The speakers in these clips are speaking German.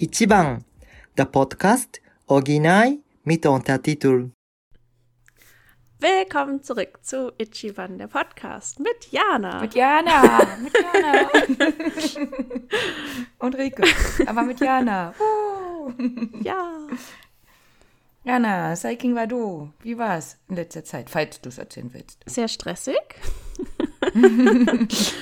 Ichiban, der Podcast Original mit Untertitel. Willkommen zurück zu Ichiban, der Podcast mit Jana. Mit Jana, mit Jana. Und Rike, aber mit Jana. Uh. Ja. Jana, Saiking war du. Wie war's in letzter Zeit, falls du es erzählen willst? Sehr stressig.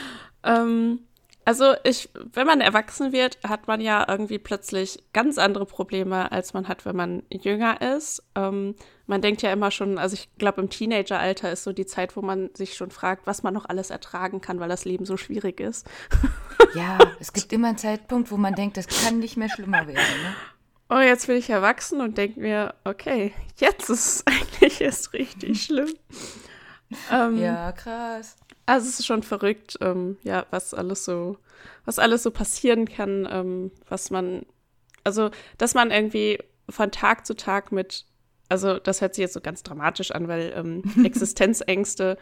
ähm, also ich, wenn man erwachsen wird, hat man ja irgendwie plötzlich ganz andere Probleme, als man hat, wenn man jünger ist. Ähm, man denkt ja immer schon, also ich glaube, im Teenageralter ist so die Zeit, wo man sich schon fragt, was man noch alles ertragen kann, weil das Leben so schwierig ist. Ja, es gibt immer einen Zeitpunkt, wo man denkt, das kann nicht mehr schlimmer werden. Ne? Oh, jetzt bin ich erwachsen und denke mir, okay, jetzt ist es eigentlich erst richtig schlimm. Ähm, ja, krass. Also es ist schon verrückt, ähm, ja, was alles so, was alles so passieren kann, ähm, was man, also, dass man irgendwie von Tag zu Tag mit, also das hört sich jetzt so ganz dramatisch an, weil ähm, Existenzängste,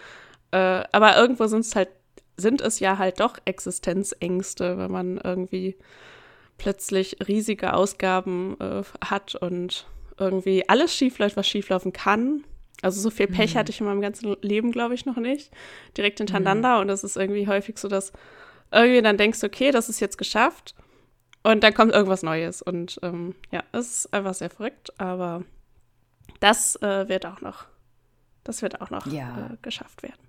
äh, aber irgendwo sind es halt, sind es ja halt doch Existenzängste, wenn man irgendwie plötzlich riesige Ausgaben äh, hat und irgendwie alles schiefläuft, was schieflaufen kann also so viel Pech mhm. hatte ich in meinem ganzen Leben, glaube ich, noch nicht. Direkt hintereinander. Mhm. Und das ist irgendwie häufig so, dass irgendwie dann denkst, okay, das ist jetzt geschafft. Und dann kommt irgendwas Neues. Und ähm, ja, es ist einfach sehr verrückt. Aber das äh, wird auch noch, das wird auch noch ja. äh, geschafft werden.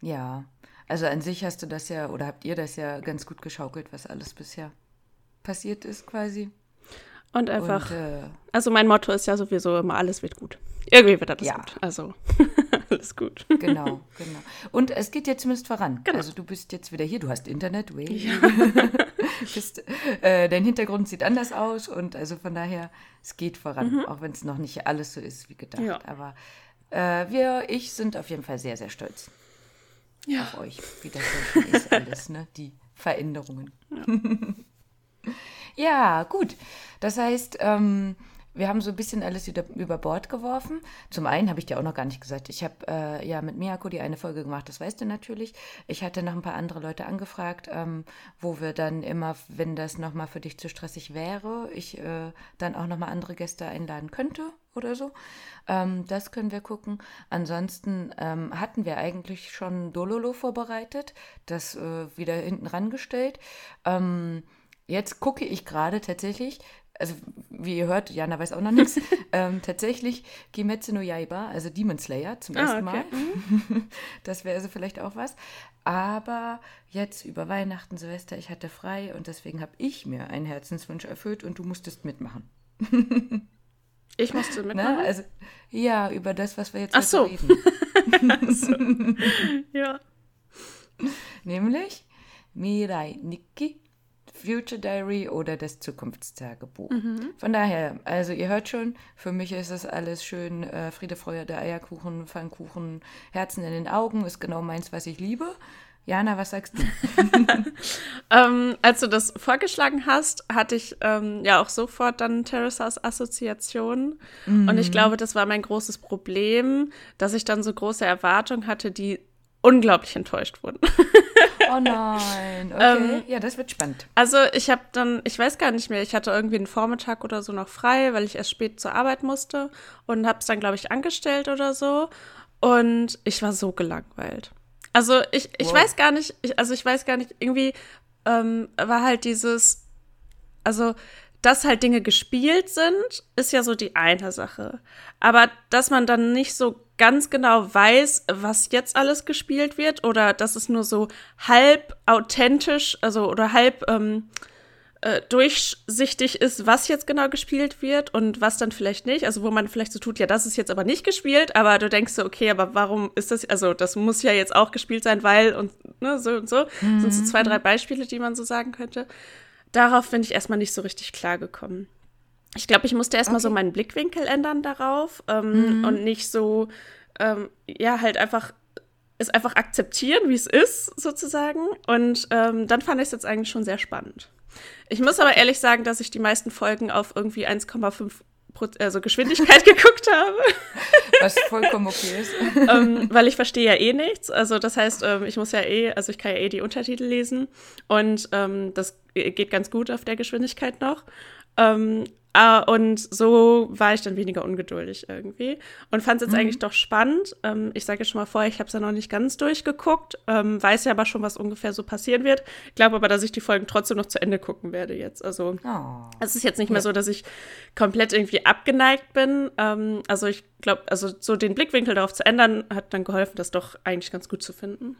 Ja, also an sich hast du das ja, oder habt ihr das ja ganz gut geschaukelt, was alles bisher passiert ist quasi. Und einfach, Und, äh, also mein Motto ist ja sowieso immer, alles wird gut. Irgendwie wird alles ja. gut. Also alles gut. Genau, genau. Und es geht jetzt zumindest voran. Genau. Also du bist jetzt wieder hier, du hast Internet, way. Ja. bist, äh, dein Hintergrund sieht anders aus und also von daher, es geht voran, mhm. auch wenn es noch nicht alles so ist wie gedacht. Ja. Aber äh, wir, ich sind auf jeden Fall sehr, sehr stolz ja. auf euch, wie das so ist alles, ne? Die Veränderungen. Ja, ja gut. Das heißt, ähm, wir haben so ein bisschen alles wieder über Bord geworfen. Zum einen habe ich dir auch noch gar nicht gesagt, ich habe äh, ja mit Miyako die eine Folge gemacht, das weißt du natürlich. Ich hatte noch ein paar andere Leute angefragt, ähm, wo wir dann immer, wenn das nochmal für dich zu stressig wäre, ich äh, dann auch nochmal andere Gäste einladen könnte oder so. Ähm, das können wir gucken. Ansonsten ähm, hatten wir eigentlich schon Dololo vorbereitet, das äh, wieder hinten rangestellt. Ähm, jetzt gucke ich gerade tatsächlich, also wie ihr hört, Jana weiß auch noch nichts, ähm, tatsächlich Kimetsu no Yaiba, also Demon Slayer zum ah, ersten. Mal. Mhm. das wäre also vielleicht auch was. Aber jetzt über Weihnachten, Silvester, ich hatte frei und deswegen habe ich mir einen Herzenswunsch erfüllt und du musstest mitmachen. ich musste ne? mitmachen? Na, also, ja, über das, was wir jetzt Ach so. reden. so. Ja. Nämlich Mirai Nikki Future Diary oder das Zukunftstagebuch. Mhm. Von daher, also ihr hört schon, für mich ist das alles schön äh, Friede, Freude, Eierkuchen, Pfannkuchen, Herzen in den Augen, ist genau meins, was ich liebe. Jana, was sagst du? ähm, als du das vorgeschlagen hast, hatte ich ähm, ja auch sofort dann Terrasas Assoziation. Mhm. Und ich mhm. glaube, das war mein großes Problem, dass ich dann so große Erwartungen hatte, die unglaublich enttäuscht wurden. oh nein, okay. Ähm, ja, das wird spannend. Also ich habe dann, ich weiß gar nicht mehr, ich hatte irgendwie einen Vormittag oder so noch frei, weil ich erst spät zur Arbeit musste und habe es dann, glaube ich, angestellt oder so. Und ich war so gelangweilt. Also ich, ich wow. weiß gar nicht, ich, also ich weiß gar nicht, irgendwie ähm, war halt dieses, also dass halt Dinge gespielt sind, ist ja so die eine Sache. Aber dass man dann nicht so ganz genau weiß, was jetzt alles gespielt wird oder dass es nur so halb authentisch, also oder halb ähm, äh, durchsichtig ist, was jetzt genau gespielt wird und was dann vielleicht nicht. Also wo man vielleicht so tut, ja, das ist jetzt aber nicht gespielt, aber du denkst so, okay, aber warum ist das, also das muss ja jetzt auch gespielt sein, weil und ne, so und so. Mhm. Sind so zwei, drei Beispiele, die man so sagen könnte. Darauf bin ich erstmal nicht so richtig klar gekommen ich glaube, ich musste erstmal okay. so meinen Blickwinkel ändern darauf ähm, mhm. und nicht so, ähm, ja, halt einfach es einfach akzeptieren, wie es ist, sozusagen. Und ähm, dann fand ich es jetzt eigentlich schon sehr spannend. Ich muss aber ehrlich sagen, dass ich die meisten Folgen auf irgendwie 1,5 also Geschwindigkeit geguckt habe. Was vollkommen okay ist. ähm, weil ich verstehe ja eh nichts. Also das heißt, ähm, ich muss ja eh, also ich kann ja eh die Untertitel lesen. Und ähm, das geht ganz gut auf der Geschwindigkeit noch. Uh, und so war ich dann weniger ungeduldig irgendwie und fand es jetzt mhm. eigentlich doch spannend. Ähm, ich sage schon mal vorher, ich habe es ja noch nicht ganz durchgeguckt, ähm, weiß ja aber schon, was ungefähr so passieren wird. Glaube aber, dass ich die Folgen trotzdem noch zu Ende gucken werde jetzt. Also oh. es ist jetzt nicht mehr so, dass ich komplett irgendwie abgeneigt bin. Ähm, also ich glaube, also so den Blickwinkel darauf zu ändern, hat dann geholfen, das doch eigentlich ganz gut zu finden.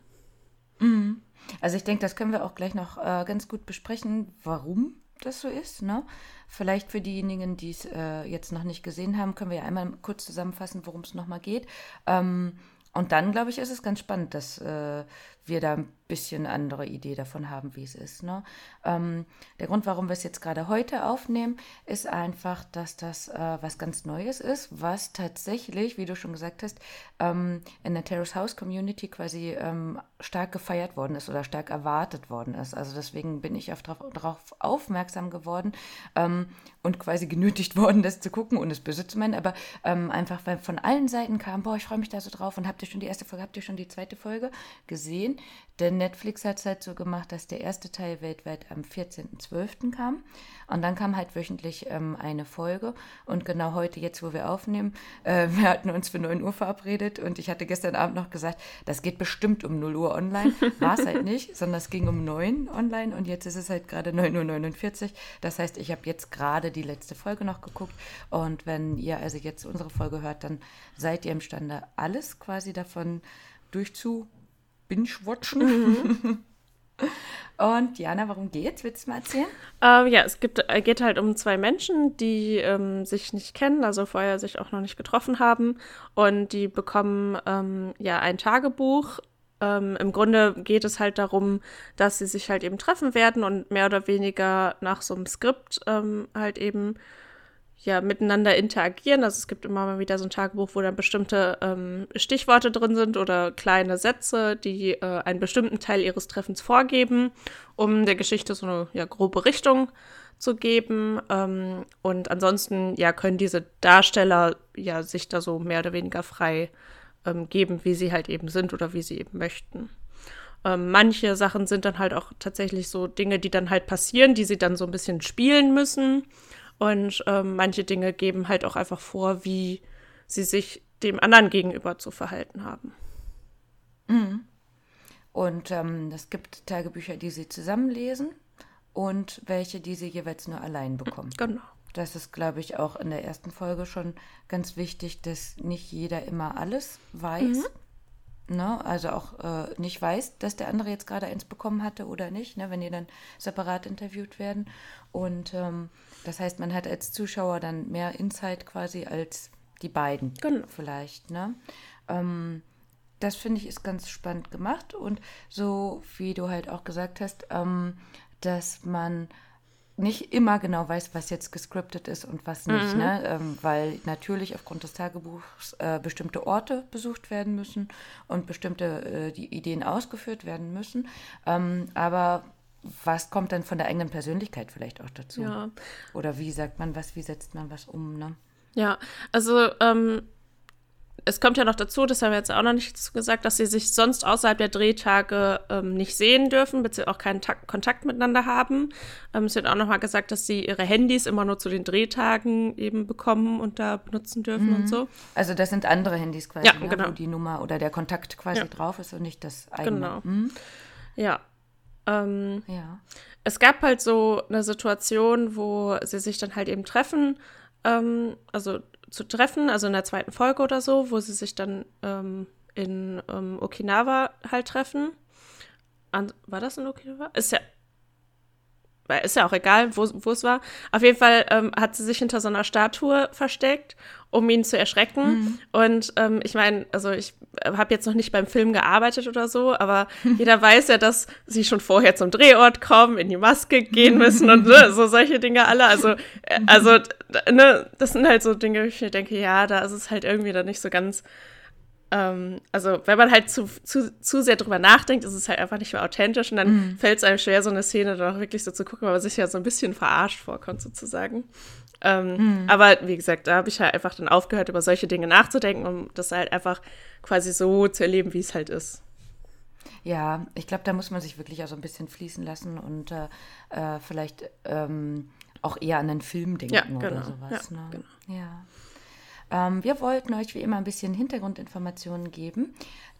Mhm. Also ich denke, das können wir auch gleich noch äh, ganz gut besprechen, warum das so ist. Ne? Vielleicht für diejenigen, die es äh, jetzt noch nicht gesehen haben, können wir ja einmal kurz zusammenfassen, worum es nochmal geht. Ähm, und dann, glaube ich, ist es ganz spannend, dass äh, wir da ein bisschen andere Idee davon haben, wie es ist. Ne? Ähm, der Grund, warum wir es jetzt gerade heute aufnehmen, ist einfach, dass das äh, was ganz Neues ist, was tatsächlich, wie du schon gesagt hast, ähm, in der Terrace House Community quasi ähm, stark gefeiert worden ist oder stark erwartet worden ist. Also deswegen bin ich darauf aufmerksam geworden ähm, und quasi genötigt worden, das zu gucken und es böse zu meinen, aber ähm, einfach, weil von allen Seiten kam, boah, ich freue mich da so drauf und habt ihr schon die erste Folge, habt ihr schon die zweite Folge gesehen? Denn Netflix hat es halt so gemacht, dass der erste Teil weltweit am 14.12. kam. Und dann kam halt wöchentlich ähm, eine Folge. Und genau heute, jetzt wo wir aufnehmen, äh, wir hatten uns für 9 Uhr verabredet. Und ich hatte gestern Abend noch gesagt, das geht bestimmt um 0 Uhr online. War es halt nicht, sondern es ging um 9 online. Und jetzt ist es halt gerade 9.49 Uhr. Das heißt, ich habe jetzt gerade die letzte Folge noch geguckt. Und wenn ihr also jetzt unsere Folge hört, dann seid ihr imstande, alles quasi davon durchzu binge-watchen. Mhm. Und Jana, warum geht's? Willst du mal erzählen? Ähm, ja, es gibt, äh, geht halt um zwei Menschen, die ähm, sich nicht kennen, also vorher sich auch noch nicht getroffen haben. Und die bekommen ähm, ja ein Tagebuch. Ähm, Im Grunde geht es halt darum, dass sie sich halt eben treffen werden und mehr oder weniger nach so einem Skript ähm, halt eben ja, miteinander interagieren. Also es gibt immer mal wieder so ein Tagebuch, wo dann bestimmte ähm, Stichworte drin sind oder kleine Sätze, die äh, einen bestimmten Teil ihres Treffens vorgeben, um der Geschichte so eine ja, grobe Richtung zu geben. Ähm, und ansonsten ja können diese Darsteller ja sich da so mehr oder weniger frei ähm, geben, wie sie halt eben sind oder wie sie eben möchten. Ähm, manche Sachen sind dann halt auch tatsächlich so Dinge, die dann halt passieren, die sie dann so ein bisschen spielen müssen. Und ähm, manche Dinge geben halt auch einfach vor, wie sie sich dem anderen gegenüber zu verhalten haben. Mhm. Und ähm, es gibt Tagebücher, die sie zusammenlesen und welche, die sie jeweils nur allein bekommen. Genau. Das ist, glaube ich, auch in der ersten Folge schon ganz wichtig, dass nicht jeder immer alles weiß. Mhm ne, also auch äh, nicht weiß, dass der andere jetzt gerade eins bekommen hatte oder nicht, ne, wenn die dann separat interviewt werden. Und ähm, das heißt, man hat als Zuschauer dann mehr Insight quasi als die beiden genau. vielleicht. Ne? Ähm, das finde ich ist ganz spannend gemacht und so wie du halt auch gesagt hast, ähm, dass man nicht immer genau weiß, was jetzt gescriptet ist und was nicht, mhm. ne? Ähm, weil natürlich aufgrund des Tagebuchs äh, bestimmte Orte besucht werden müssen und bestimmte äh, die Ideen ausgeführt werden müssen. Ähm, aber was kommt dann von der eigenen Persönlichkeit vielleicht auch dazu? Ja. Oder wie sagt man was, wie setzt man was um, ne? Ja, also ähm, es kommt ja noch dazu, das haben wir jetzt auch noch nicht gesagt, dass sie sich sonst außerhalb der Drehtage ähm, nicht sehen dürfen, beziehungsweise auch keinen Takt, Kontakt miteinander haben. Ähm, es wird auch noch mal gesagt, dass sie ihre Handys immer nur zu den Drehtagen eben bekommen und da benutzen dürfen mhm. und so. Also das sind andere Handys quasi, ja, ne, genau. wo die Nummer oder der Kontakt quasi ja. drauf ist und nicht das eigene. Genau. Mhm. Ja. Ähm, ja. Es gab halt so eine Situation, wo sie sich dann halt eben treffen. Ähm, also zu treffen, also in der zweiten Folge oder so, wo sie sich dann ähm, in ähm, Okinawa halt treffen. An, war das in Okinawa? Ist ja, ist ja auch egal, wo, wo es war. Auf jeden Fall ähm, hat sie sich hinter so einer Statue versteckt, um ihn zu erschrecken. Mhm. Und ähm, ich meine, also ich habe jetzt noch nicht beim Film gearbeitet oder so, aber jeder weiß ja, dass sie schon vorher zum Drehort kommen, in die Maske gehen müssen und ne, so solche Dinge alle. Also, äh, also ne, das sind halt so Dinge, wo ich mir denke, ja, da ist es halt irgendwie dann nicht so ganz ähm, also wenn man halt zu, zu, zu sehr drüber nachdenkt, ist es halt einfach nicht mehr authentisch und dann mhm. fällt es einem schwer, so eine Szene dann auch wirklich so zu gucken, weil man sich ja so ein bisschen verarscht vorkommt sozusagen. Ähm, mhm. Aber wie gesagt, da habe ich halt einfach dann aufgehört, über solche Dinge nachzudenken, um das halt einfach quasi so zu erleben, wie es halt ist. Ja, ich glaube, da muss man sich wirklich auch so ein bisschen fließen lassen und äh, äh, vielleicht ähm, auch eher an einen Film denken ja, genau. oder sowas. Ja, ne? genau. ja. Ähm, wir wollten euch wie immer ein bisschen Hintergrundinformationen geben,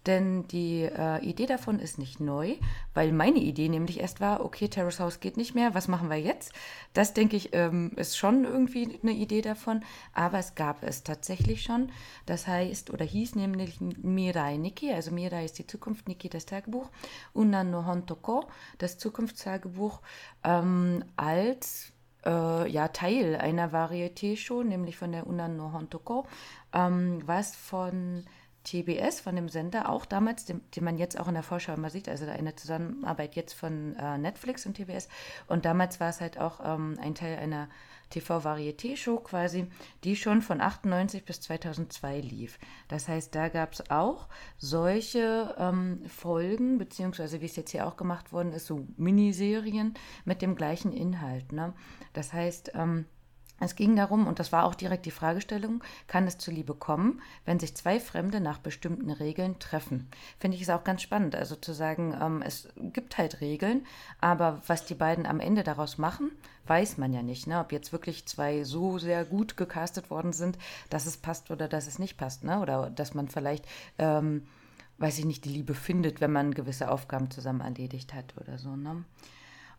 denn die äh, Idee davon ist nicht neu, weil meine Idee nämlich erst war, okay, Terrace House geht nicht mehr, was machen wir jetzt? Das, denke ich, ähm, ist schon irgendwie eine Idee davon, aber es gab es tatsächlich schon. Das heißt, oder hieß nämlich Mirai Niki, also Mirai ist die Zukunft, Niki das Tagebuch, Unan no Hontoko, das Zukunftstagebuch, ähm, als äh, ja, Teil einer Varieté-Show, nämlich von der Unan no Hontoko, ähm, was von TBS, von dem Sender, auch damals, den, den, man jetzt auch in der Vorschau immer sieht, also eine Zusammenarbeit jetzt von äh, Netflix und TBS. Und damals war es halt auch ähm, ein Teil einer TV-Varieté-Show quasi, die schon von 98 bis 2002 lief. Das heißt, da gab es auch solche ähm, Folgen, beziehungsweise wie es jetzt hier auch gemacht worden ist, so Miniserien mit dem gleichen Inhalt. Ne? Das heißt, ähm, es ging darum, und das war auch direkt die Fragestellung, kann es zu Liebe kommen, wenn sich zwei Fremde nach bestimmten Regeln treffen? Finde ich es auch ganz spannend, also zu sagen, ähm, es gibt halt Regeln, aber was die beiden am Ende daraus machen, weiß man ja nicht. Ne? Ob jetzt wirklich zwei so sehr gut gecastet worden sind, dass es passt oder dass es nicht passt. Ne? Oder dass man vielleicht, ähm, weiß ich nicht, die Liebe findet, wenn man gewisse Aufgaben zusammen erledigt hat oder so. Ne?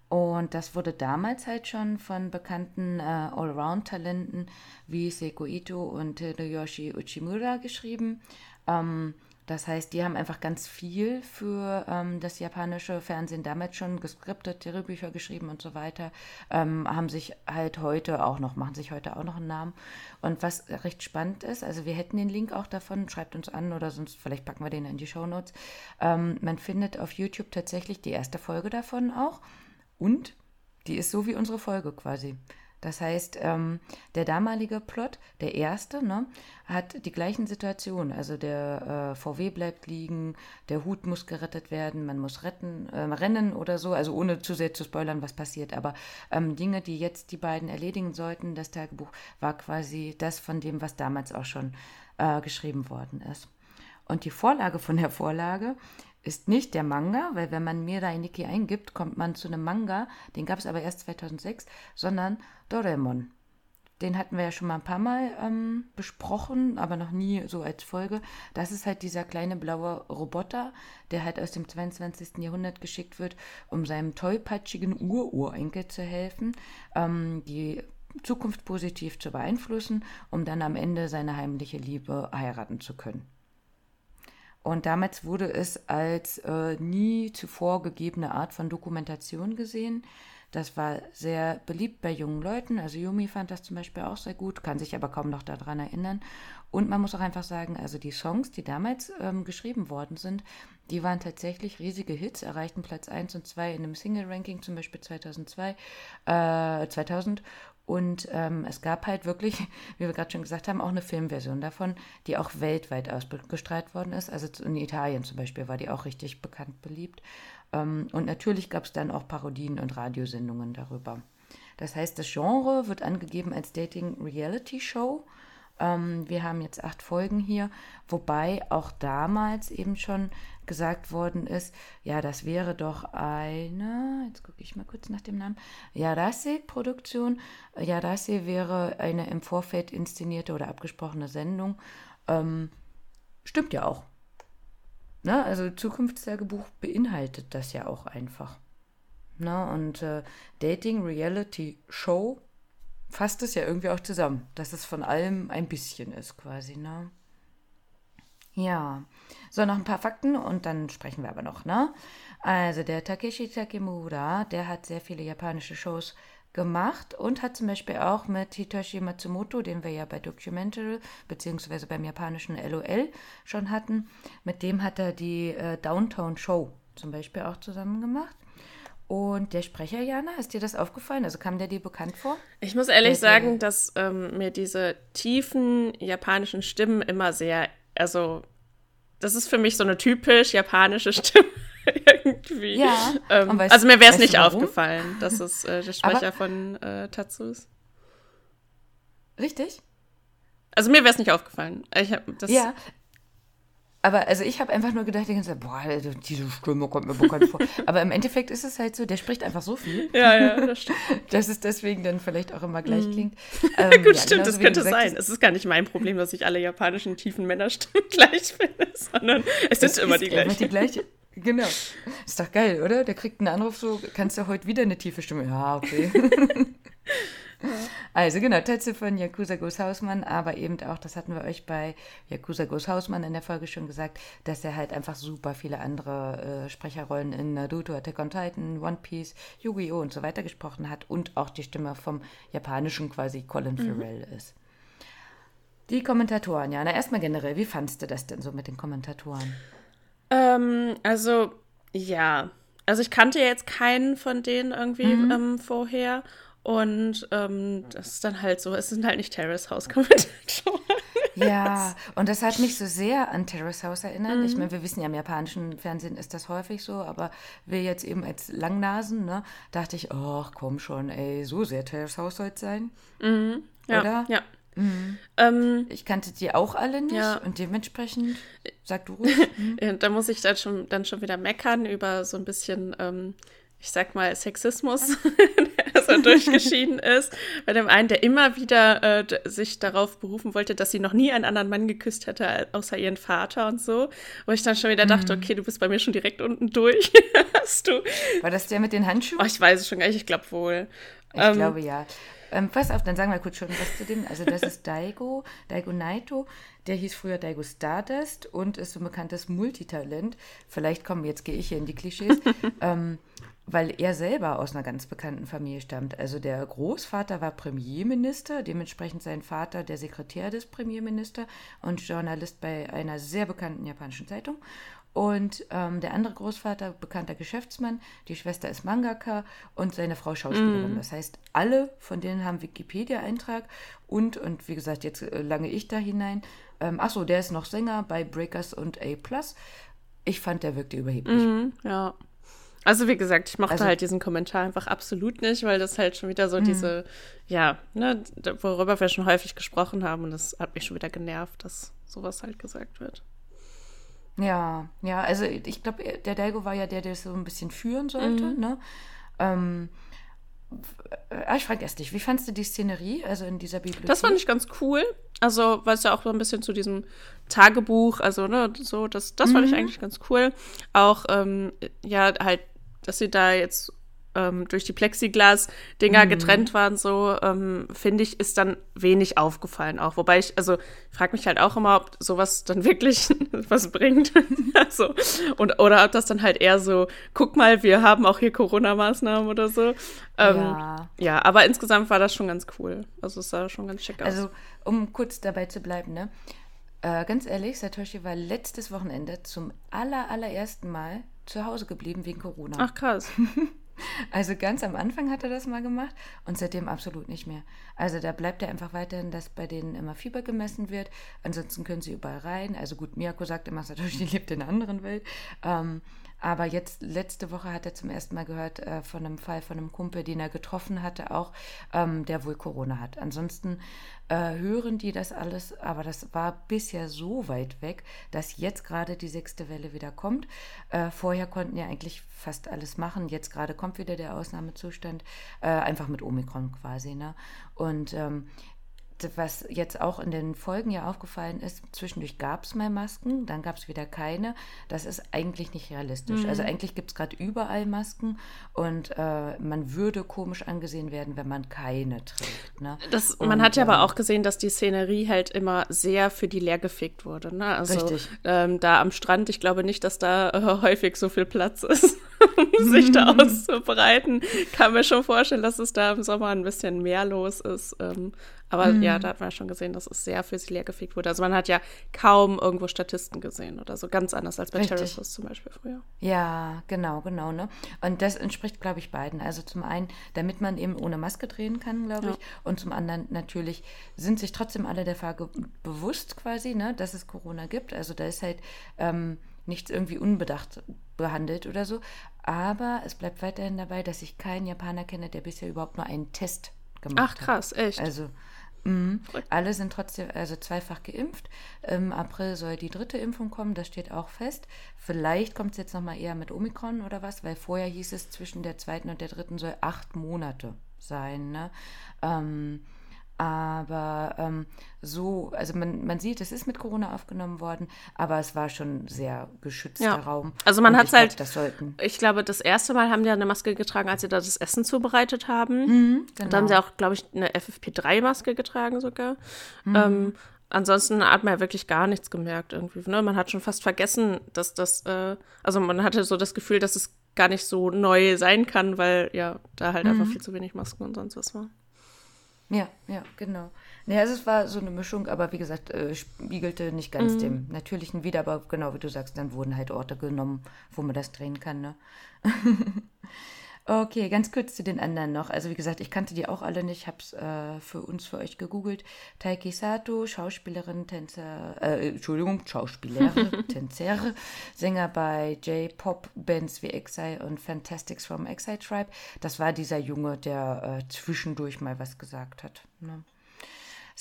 Und das wurde damals halt schon von bekannten äh, Allround-Talenten wie Seiko Ito und Hiroyoshi Uchimura geschrieben. Ähm, das heißt, die haben einfach ganz viel für ähm, das japanische Fernsehen damals schon geskriptet, Drehbücher geschrieben und so weiter, ähm, haben sich halt heute auch noch, machen sich heute auch noch einen Namen. Und was recht spannend ist, also wir hätten den Link auch davon, schreibt uns an oder sonst vielleicht packen wir den in die Show Notes. Ähm, man findet auf YouTube tatsächlich die erste Folge davon auch. Und die ist so wie unsere Folge quasi. Das heißt, ähm, der damalige Plot, der erste, ne, hat die gleichen Situationen. Also der äh, VW bleibt liegen, der Hut muss gerettet werden, man muss retten, äh, rennen oder so. Also ohne zu sehr zu spoilern, was passiert. Aber ähm, Dinge, die jetzt die beiden erledigen sollten, das Tagebuch, war quasi das von dem, was damals auch schon äh, geschrieben worden ist. Und die Vorlage von der Vorlage ist nicht der Manga, weil wenn man Mirai Nikki eingibt, kommt man zu einem Manga, den gab es aber erst 2006, sondern Doraemon. Den hatten wir ja schon mal ein paar Mal ähm, besprochen, aber noch nie so als Folge. Das ist halt dieser kleine blaue Roboter, der halt aus dem 22. Jahrhundert geschickt wird, um seinem tollpatschigen Ururenkel zu helfen, ähm, die Zukunft positiv zu beeinflussen, um dann am Ende seine heimliche Liebe heiraten zu können. Und damals wurde es als äh, nie zuvor gegebene Art von Dokumentation gesehen. Das war sehr beliebt bei jungen Leuten. Also Yumi fand das zum Beispiel auch sehr gut, kann sich aber kaum noch daran erinnern. Und man muss auch einfach sagen, also die Songs, die damals ähm, geschrieben worden sind, die waren tatsächlich riesige Hits, erreichten Platz 1 und 2 in einem Single-Ranking, zum Beispiel 2002, äh, 2000. Und ähm, es gab halt wirklich, wie wir gerade schon gesagt haben, auch eine Filmversion davon, die auch weltweit ausgestrahlt worden ist. Also in Italien zum Beispiel war die auch richtig bekannt beliebt. Ähm, und natürlich gab es dann auch Parodien und Radiosendungen darüber. Das heißt, das Genre wird angegeben als Dating Reality Show. Ähm, wir haben jetzt acht Folgen hier, wobei auch damals eben schon gesagt worden ist, ja, das wäre doch eine, jetzt gucke ich mal kurz nach dem Namen, Yarase-Produktion. Yarase wäre eine im Vorfeld inszenierte oder abgesprochene Sendung. Ähm, stimmt ja auch. Ne? Also Zukunftstagebuch beinhaltet das ja auch einfach. Ne? Und äh, Dating Reality Show fasst es ja irgendwie auch zusammen, dass es von allem ein bisschen ist quasi. Ne? Ja, so noch ein paar Fakten und dann sprechen wir aber noch, ne? Also der Takeshi Takemura, der hat sehr viele japanische Shows gemacht und hat zum Beispiel auch mit Hitoshi Matsumoto, den wir ja bei Documentary beziehungsweise beim japanischen LOL schon hatten, mit dem hat er die äh, Downtown Show zum Beispiel auch zusammen gemacht. Und der Sprecher, Jana, ist dir das aufgefallen? Also kam der dir bekannt vor? Ich muss ehrlich der, sagen, dass ähm, mir diese tiefen japanischen Stimmen immer sehr, also das ist für mich so eine typisch japanische Stimme irgendwie. Ja. Ähm, weißt, also mir wäre es nicht aufgefallen, dass es äh, der Sprecher Aber, von äh, Tatsu ist. Richtig? Also mir wäre es nicht aufgefallen. Ich hab das ja, Aber also ich habe einfach nur gedacht, die ganze Zeit, boah, also diese Stimme kommt mir bekannt vor. Aber im Endeffekt ist es halt so, der spricht einfach so viel. Ja, ja, das stimmt. dass es deswegen dann vielleicht auch immer gleich klingt. Ähm, Gut, ja, stimmt, das könnte sein. Es ist gar nicht mein Problem, dass ich alle japanischen tiefen Männerstimmen gleich finde, sondern es sind immer die gleichen. die gleiche. Genau. Ist doch geil, oder? Der kriegt einen Anruf so, kannst du heute wieder eine tiefe Stimme? Ja, okay. Also genau, Tetze von Yakuza Goes Hausmann, aber eben auch, das hatten wir euch bei Yakuza Goes Hausmann in der Folge schon gesagt, dass er halt einfach super viele andere äh, Sprecherrollen in Naruto, Attack on Titan, One Piece, Yu-Gi-Oh! und so weiter gesprochen hat und auch die Stimme vom japanischen quasi Colin mhm. Farrell ist. Die Kommentatoren, ja, na erstmal generell, wie fandst du das denn so mit den Kommentatoren? Ähm, also, ja. Also ich kannte jetzt keinen von denen irgendwie mhm. ähm, vorher und ähm, das ist dann halt so, es sind halt nicht Terrace House Kommentatoren. Ja, und das hat mich so sehr an Terrace House erinnert. Mhm. Ich meine, wir wissen ja, im japanischen Fernsehen ist das häufig so, aber wir jetzt eben als Langnasen, ne, dachte ich, ach komm schon, ey, so sehr Terrace House soll es sein. Mhm. Ja, Oder? Ja. Mhm. Ähm, ich kannte die auch alle nicht ja. und dementsprechend, sag du ruhig. Mhm. da muss ich dann schon, dann schon wieder meckern über so ein bisschen, ähm, ich sag mal, Sexismus, so durchgeschieden ist. Bei dem einen, der immer wieder äh, sich darauf berufen wollte, dass sie noch nie einen anderen Mann geküsst hätte, außer ihren Vater und so. Wo ich dann schon wieder dachte, mhm. okay, du bist bei mir schon direkt unten durch. Hast du. War das der mit den Handschuhen? Oh, ich weiß es schon gar nicht, ich glaube wohl. Ich ähm, glaube ja. Ähm, pass auf, dann sagen wir kurz schon was zu dem. Also das ist Daigo, Daigo Naito. Der hieß früher Daigo Stardust und ist so ein bekanntes Multitalent. Vielleicht kommen, jetzt gehe ich hier in die Klischees. ähm, weil er selber aus einer ganz bekannten Familie stammt. Also der Großvater war Premierminister, dementsprechend sein Vater der Sekretär des Premierministers und Journalist bei einer sehr bekannten japanischen Zeitung. Und ähm, der andere Großvater, bekannter Geschäftsmann, die Schwester ist Mangaka und seine Frau Schauspielerin. Mm. Das heißt, alle von denen haben Wikipedia-Eintrag und, und wie gesagt, jetzt äh, lange ich da hinein. Ähm, achso, der ist noch Sänger bei Breakers und A. Ich fand, der wirkte überheblich. Mm, ja. Also wie gesagt, ich mochte also, halt diesen Kommentar einfach absolut nicht, weil das halt schon wieder so mhm. diese, ja, ne, worüber wir schon häufig gesprochen haben und das hat mich schon wieder genervt, dass sowas halt gesagt wird. Ja, ja, also ich glaube, der Delgo war ja der, der so ein bisschen führen sollte, mhm. ne? Ähm, äh, ich frage erst dich, wie fandest du die Szenerie, also in dieser Bibliothek? Das fand ich ganz cool. Also, weil es ja auch so ein bisschen zu diesem Tagebuch, also, ne, so, das, das mhm. fand ich mhm. eigentlich ganz cool. Auch, ähm, ja, halt, dass sie da jetzt ähm, durch die Plexiglas-Dinger mhm. getrennt waren, so, ähm, finde ich, ist dann wenig aufgefallen auch. Wobei ich, also, frage mich halt auch immer, ob sowas dann wirklich was bringt. also, und, oder ob das dann halt eher so, guck mal, wir haben auch hier Corona-Maßnahmen oder so. Ähm, ja. ja, aber insgesamt war das schon ganz cool. Also, es sah schon ganz schick aus. Also, um kurz dabei zu bleiben, ne? Äh, ganz ehrlich, Satoshi war letztes Wochenende zum aller, allerersten Mal zu Hause geblieben wegen Corona. Ach krass. Also ganz am Anfang hat er das mal gemacht und seitdem absolut nicht mehr. Also da bleibt er einfach weiterhin, dass bei denen immer Fieber gemessen wird. Ansonsten können sie überall rein. Also gut, Miyako sagt immer, Satoshi lebt in einer anderen Welt. Ähm, aber jetzt, letzte Woche hat er zum ersten Mal gehört äh, von einem Fall von einem Kumpel, den er getroffen hatte, auch, ähm, der wohl Corona hat. Ansonsten äh, hören die das alles, aber das war bisher so weit weg, dass jetzt gerade die sechste Welle wieder kommt. Äh, vorher konnten ja eigentlich fast alles machen. Jetzt gerade kommt wieder der Ausnahmezustand, äh, einfach mit Omikron quasi. Ne? Und ähm, was jetzt auch in den Folgen ja aufgefallen ist, zwischendurch gab es mal Masken, dann gab es wieder keine. Das ist eigentlich nicht realistisch. Mhm. Also eigentlich gibt es gerade überall Masken und äh, man würde komisch angesehen werden, wenn man keine trägt. Ne? Das, und, man hat ja ähm, aber auch gesehen, dass die Szenerie halt immer sehr für die leergefegt wurde. Ne? Also richtig. Ähm, da am Strand, ich glaube nicht, dass da äh, häufig so viel Platz ist, um sich da auszubreiten. Kann mir schon vorstellen, dass es da im Sommer ein bisschen mehr los ist. Ähm, aber mhm. ja, da hat man schon gesehen, dass es sehr für sie leergefegt wurde. Also man hat ja kaum irgendwo Statisten gesehen oder so. Ganz anders als bei Terraces zum Beispiel früher. Ja, genau, genau. Ne? Und das entspricht, glaube ich, beiden. Also zum einen, damit man eben ohne Maske drehen kann, glaube ja. ich. Und zum anderen natürlich sind sich trotzdem alle der Frage bewusst quasi, ne, dass es Corona gibt. Also da ist halt ähm, nichts irgendwie unbedacht behandelt oder so. Aber es bleibt weiterhin dabei, dass ich keinen Japaner kenne, der bisher überhaupt nur einen Test gemacht hat. Ach krass, echt? Also Mhm. Alle sind trotzdem, also zweifach geimpft. Im April soll die dritte Impfung kommen, das steht auch fest. Vielleicht kommt es jetzt nochmal eher mit Omikron oder was, weil vorher hieß es, zwischen der zweiten und der dritten soll acht Monate sein. Ne? Ähm, aber ähm, so, also man, man sieht, es ist mit Corona aufgenommen worden, aber es war schon sehr geschützter ja. Raum. Also man hat es halt, sollten, ich glaube, das erste Mal haben die eine Maske getragen, als sie da das Essen zubereitet haben. Mhm, genau. Da haben sie auch, glaube ich, eine FFP3-Maske getragen sogar. Mhm. Ähm, ansonsten hat man ja wirklich gar nichts gemerkt irgendwie. Ne? Man hat schon fast vergessen, dass das, äh, also man hatte so das Gefühl, dass es gar nicht so neu sein kann, weil ja da halt mhm. einfach viel zu wenig Masken und sonst was war. Ja, ja, genau. Ja, also es war so eine Mischung, aber wie gesagt, äh, spiegelte nicht ganz mhm. dem Natürlichen wieder, aber genau wie du sagst, dann wurden halt Orte genommen, wo man das drehen kann, ne? okay, ganz kurz zu den anderen noch. Also wie gesagt, ich kannte die auch alle nicht, hab's äh, für uns, für euch gegoogelt. Taiki Sato, Schauspielerin, Tänzer, äh, Entschuldigung, Schauspielerin, Tänzer, Sänger bei J-Pop-Bands wie Exile und Fantastics from Exile Tribe. Das war dieser Junge, der äh, zwischendurch mal was gesagt hat. Ne?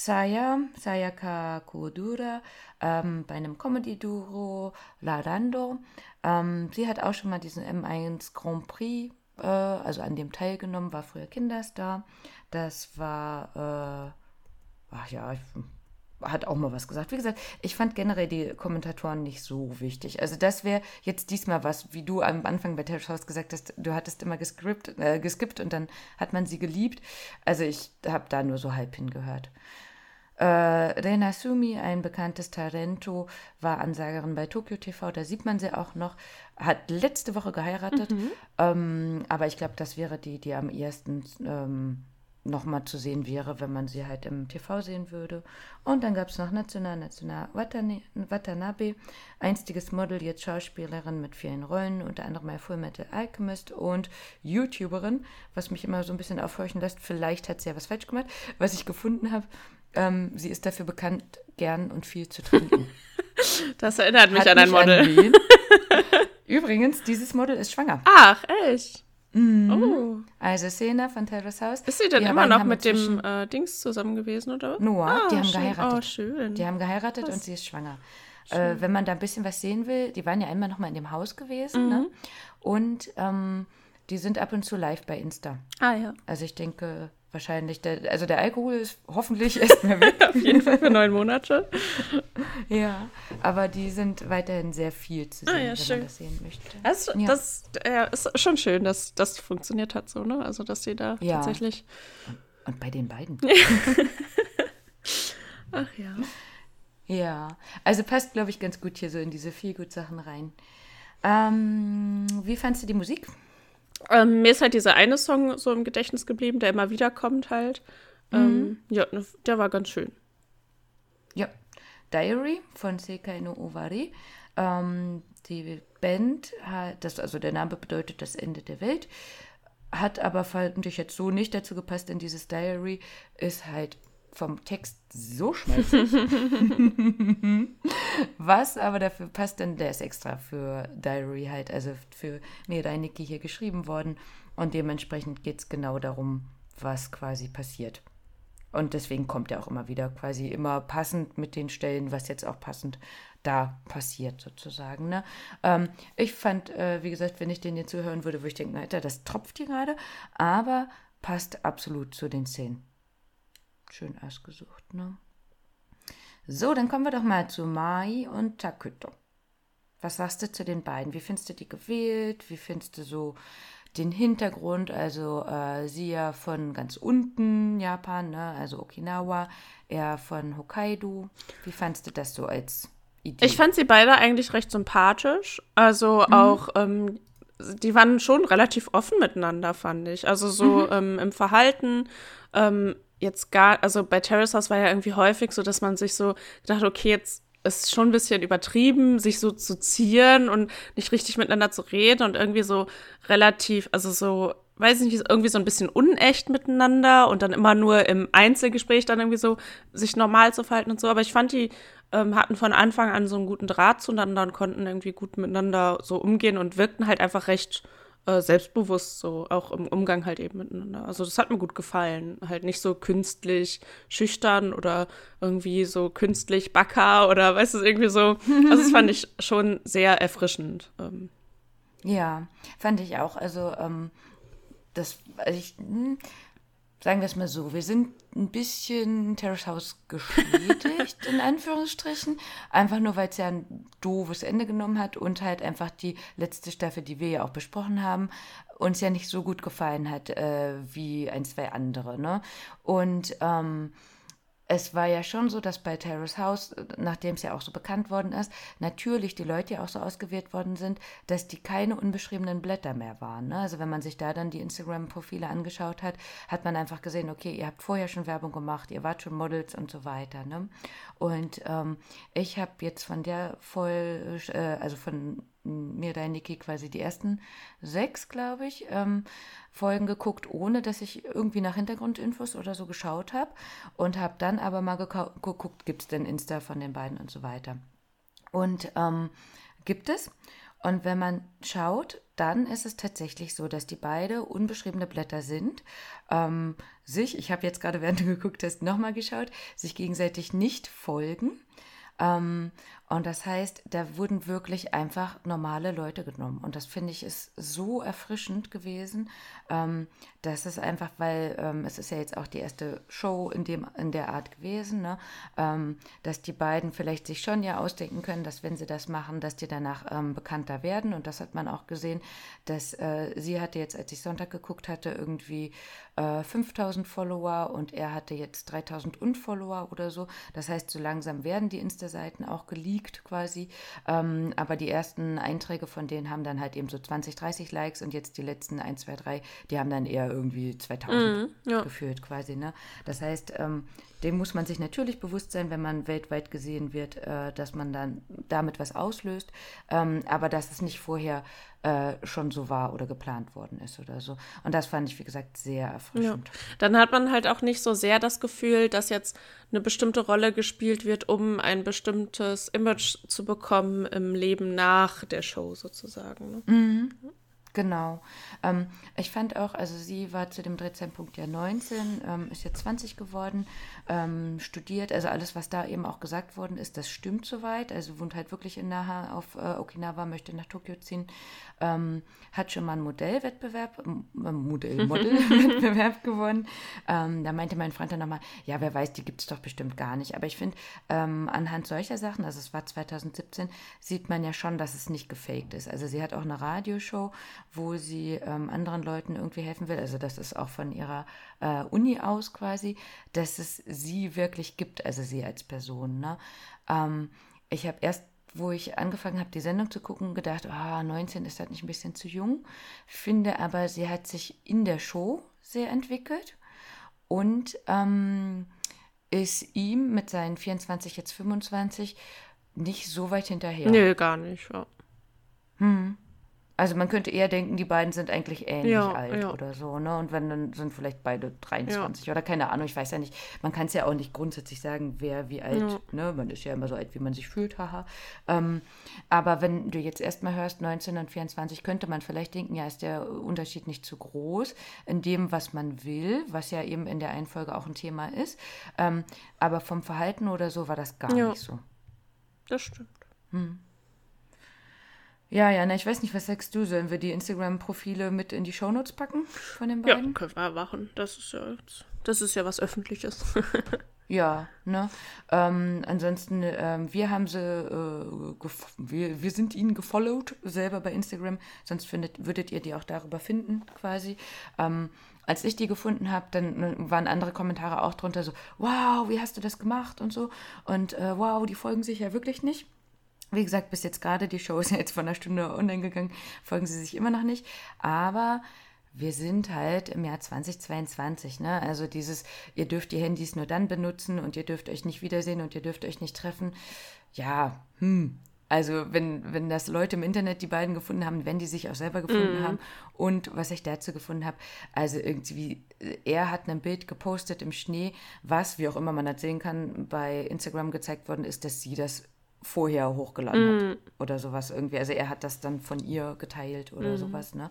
Saya, Sayaka Kodura, ähm, bei einem Comedy-Duo Larando. Ähm, sie hat auch schon mal diesen M1 Grand Prix, äh, also an dem teilgenommen, war früher Kinderstar. Das war, äh, ach ja, ich, hat auch mal was gesagt. Wie gesagt, ich fand generell die Kommentatoren nicht so wichtig. Also das wäre jetzt diesmal was, wie du am Anfang bei Terrace House gesagt hast, du hattest immer geskippt, äh, geskippt und dann hat man sie geliebt. Also ich habe da nur so halb hingehört. Äh, Rena Sumi, ein bekanntes Talento, war Ansagerin bei Tokyo TV, da sieht man sie auch noch, hat letzte Woche geheiratet, mhm. ähm, aber ich glaube, das wäre die, die am ehesten ähm, nochmal zu sehen wäre, wenn man sie halt im TV sehen würde. Und dann gab es noch National, National Watanabe, einstiges Model, jetzt Schauspielerin mit vielen Rollen, unter anderem bei Full Metal Alchemist und YouTuberin, was mich immer so ein bisschen aufhorchen lässt. Vielleicht hat sie ja was falsch gemacht. Was ich gefunden habe, ähm, sie ist dafür bekannt, gern und viel zu trinken. Das erinnert mich Hat an ein Model. An Übrigens, dieses Model ist schwanger. Ach, echt? Mhm. Oh. Also Sena von Terrace House. Ist sie denn immer noch mit dem äh, Dings zusammen gewesen, oder? Noah, ah, die haben schön. geheiratet. Oh, schön. Die haben geheiratet Krass. und sie ist schwanger. Äh, wenn man da ein bisschen was sehen will, die waren ja einmal noch mal in dem Haus gewesen. Ne? Mhm. Ne? Und ähm, die sind ab und zu live bei Insta. Ah ja. Also ich denke, wahrscheinlich. Der, also der Alkohol ist hoffentlich erstmal weg. Auf jeden Fall für neun Monate. ja, aber die sind weiterhin sehr viel zu sehen, ah, ja, wenn schön. man das sehen möchte. Das, ja. das ja, ist schon schön, dass das funktioniert hat so, ne? Also, dass sie da ja. tatsächlich. Und bei den beiden. Ach ja. Ja, also passt, glaube ich, ganz gut hier so in diese viel gut Sachen rein. Ähm, wie fandst du die Musik? Ähm, mir ist halt dieser eine Song so im Gedächtnis geblieben, der immer wieder kommt halt. Ähm, mhm. Ähm, ja, ne, der war ganz schön. Ja. Diary von Sekai no Owari. Ähm, die Band hat, das, also der Name bedeutet das Ende der Welt, hat aber fand ich jetzt so nicht dazu gepasst, denn dieses Diary ist halt vom Text so schmalzig. Was aber dafür passt, denn der ist extra für Diary halt, also für Mira Niki hier geschrieben worden. Und dementsprechend geht es genau darum, was quasi passiert. Und deswegen kommt er auch immer wieder quasi immer passend mit den Stellen, was jetzt auch passend da passiert sozusagen. Ne? Ähm, ich fand, äh, wie gesagt, wenn ich den jetzt zuhören würde, würde ich denken, Alter, das tropft hier gerade, aber passt absolut zu den Szenen. Schön ausgesucht, ne? So, dann kommen wir doch mal zu Mai und Takuto. Was sagst du zu den beiden? Wie findest du die gewählt? Wie findest du so den Hintergrund? Also äh, sie ja von ganz unten Japan, ne? also Okinawa, er von Hokkaido. Wie fandest du das so als Idee? Ich fand sie beide eigentlich recht sympathisch. Also mhm. auch, ähm, die waren schon relativ offen miteinander, fand ich. Also so mhm. ähm, im Verhalten. Ähm, jetzt gar, also bei Terrace House war ja irgendwie häufig so, dass man sich so gedacht, okay, jetzt ist schon ein bisschen übertrieben, sich so zu zieren und nicht richtig miteinander zu reden und irgendwie so relativ, also so, weiß ich nicht, irgendwie so ein bisschen unecht miteinander und dann immer nur im Einzelgespräch dann irgendwie so sich normal zu verhalten und so. Aber ich fand, die ähm, hatten von Anfang an so einen guten Draht zueinander und konnten irgendwie gut miteinander so umgehen und wirkten halt einfach recht äh, selbstbewusst so, auch im Umgang halt eben miteinander. Also das hat mir gut gefallen. Halt nicht so künstlich schüchtern oder irgendwie so künstlich backer oder weißt du, irgendwie so. Also das fand ich schon sehr erfrischend. Ähm. Ja, fand ich auch. Also ähm, das, also ich, hm, sagen wir es mal so, wir sind ein bisschen Terrace House geschädigt, in Anführungsstrichen. Einfach nur, weil es ja ein doofes Ende genommen hat und halt einfach die letzte Staffel, die wir ja auch besprochen haben, uns ja nicht so gut gefallen hat äh, wie ein, zwei andere. Ne? Und ähm, es war ja schon so, dass bei Terrace House, nachdem es ja auch so bekannt worden ist, natürlich die Leute ja auch so ausgewählt worden sind, dass die keine unbeschriebenen Blätter mehr waren. Ne? Also wenn man sich da dann die Instagram-Profile angeschaut hat, hat man einfach gesehen, okay, ihr habt vorher schon Werbung gemacht, ihr wart schon Models und so weiter. Ne? Und ähm, ich habe jetzt von der voll, äh, also von mir, dein Niki, quasi die ersten sechs, glaube ich, ähm, Folgen geguckt, ohne dass ich irgendwie nach Hintergrundinfos oder so geschaut habe. Und habe dann aber mal geguckt, gibt es denn Insta von den beiden und so weiter. Und ähm, gibt es. Und wenn man schaut, dann ist es tatsächlich so, dass die beide unbeschriebene Blätter sind, ähm, sich, ich habe jetzt gerade während du geguckt hast, nochmal geschaut, sich gegenseitig nicht folgen. Ähm, und das heißt, da wurden wirklich einfach normale Leute genommen. Und das finde ich ist so erfrischend gewesen. Ähm, das ist einfach, weil ähm, es ist ja jetzt auch die erste Show in, dem, in der Art gewesen, ne? ähm, dass die beiden vielleicht sich schon ja ausdenken können, dass wenn sie das machen, dass die danach ähm, bekannter werden. Und das hat man auch gesehen, dass äh, sie hatte jetzt, als ich Sonntag geguckt hatte, irgendwie äh, 5000 Follower und er hatte jetzt 3000 Unfollower oder so. Das heißt, so langsam werden die Insta-Seiten auch geleakt geleakt quasi. Ähm, aber die ersten Einträge von denen haben dann halt eben so 20, 30 Likes und jetzt die letzten 1, 2, 3, die haben dann eher irgendwie 2000 mhm, ja. geführt quasi. Ne? Das heißt, ähm, dem muss man sich natürlich bewusst sein, wenn man weltweit gesehen wird, äh, dass man dann damit was auslöst, ähm, aber dass es nicht vorher äh, schon so war oder geplant worden ist oder so. Und das fand ich, wie gesagt, sehr erfrischend. Ja. Dann hat man halt auch nicht so sehr das Gefühl, dass jetzt eine bestimmte Rolle gespielt wird, um ein bestimmtes Image zu bekommen im Leben nach der Show sozusagen. Ne? Mhm. Genau. Ähm, ich fand auch, also sie war zu dem Drehzeitpunkt ja 19, ähm, ist jetzt 20 geworden, ähm, studiert, also alles, was da eben auch gesagt worden ist, das stimmt soweit. Also wohnt halt wirklich in Naha auf äh, Okinawa, möchte nach Tokio ziehen, ähm, hat schon mal einen Modellwettbewerb, äh, Modell, Modelwettbewerb gewonnen. Ähm, da meinte mein Freund dann nochmal, ja, wer weiß, die gibt es doch bestimmt gar nicht. Aber ich finde, ähm, anhand solcher Sachen, also es war 2017, sieht man ja schon, dass es nicht gefaked ist. Also sie hat auch eine Radioshow, wo sie ähm, anderen Leuten irgendwie helfen will. Also das ist auch von ihrer äh, Uni aus quasi, dass es sie wirklich gibt, also sie als Person. Ne? Ähm, ich habe erst wo ich angefangen habe, die Sendung zu gucken, gedacht, ah, 19 ist das nicht ein bisschen zu jung. Finde aber, sie hat sich in der Show sehr entwickelt und ähm, ist ihm mit seinen 24, jetzt 25 nicht so weit hinterher. Nee, gar nicht, ja. Hm. Also man könnte eher denken, die beiden sind eigentlich ähnlich ja, alt ja. oder so, ne? Und wenn dann sind vielleicht beide 23 ja. oder keine Ahnung, ich weiß ja nicht. Man kann es ja auch nicht grundsätzlich sagen, wer wie alt, ne? Man ist ja immer so alt, wie man sich fühlt, haha. Ähm, aber wenn du jetzt erstmal hörst, 19 und 24, könnte man vielleicht denken, ja, ist der Unterschied nicht zu groß in dem, was man will, was ja eben in der Einfolge auch ein Thema ist. Ähm, aber vom Verhalten oder so war das gar nicht so. Das stimmt. Hm. Ja, ja, na, ich weiß nicht, was sagst du? Sollen wir die Instagram-Profile mit in die Shownotes packen von den beiden? Ja, können wir machen. Das ist ja, das ist ja was Öffentliches. ja, ne? Ähm, ansonsten, ähm, wir haben sie, äh, wir, wir sind ihnen gefollowt, selber bei Instagram. Sonst findet, würdet ihr die auch darüber finden, quasi. Ähm, als ich die gefunden habe, dann ne, waren andere Kommentare auch drunter so, wow, wie hast du das gemacht und so. Und äh, wow, die folgen sich ja wirklich nicht. Wie gesagt, bis jetzt gerade, die Show ist ja jetzt vor einer Stunde online gegangen, folgen sie sich immer noch nicht. Aber wir sind halt im Jahr 2022, ne? Also dieses, ihr dürft die Handys nur dann benutzen und ihr dürft euch nicht wiedersehen und ihr dürft euch nicht treffen. Ja, hm. Also wenn, wenn das Leute im Internet die beiden gefunden haben, wenn die sich auch selber gefunden mm. haben. Und was ich dazu gefunden habe, also irgendwie, er hat ein Bild gepostet im Schnee, was, wie auch immer man das sehen kann, bei Instagram gezeigt worden ist, dass sie das vorher hochgeladen mm. hat oder sowas irgendwie. Also er hat das dann von ihr geteilt oder mm. sowas. Ne?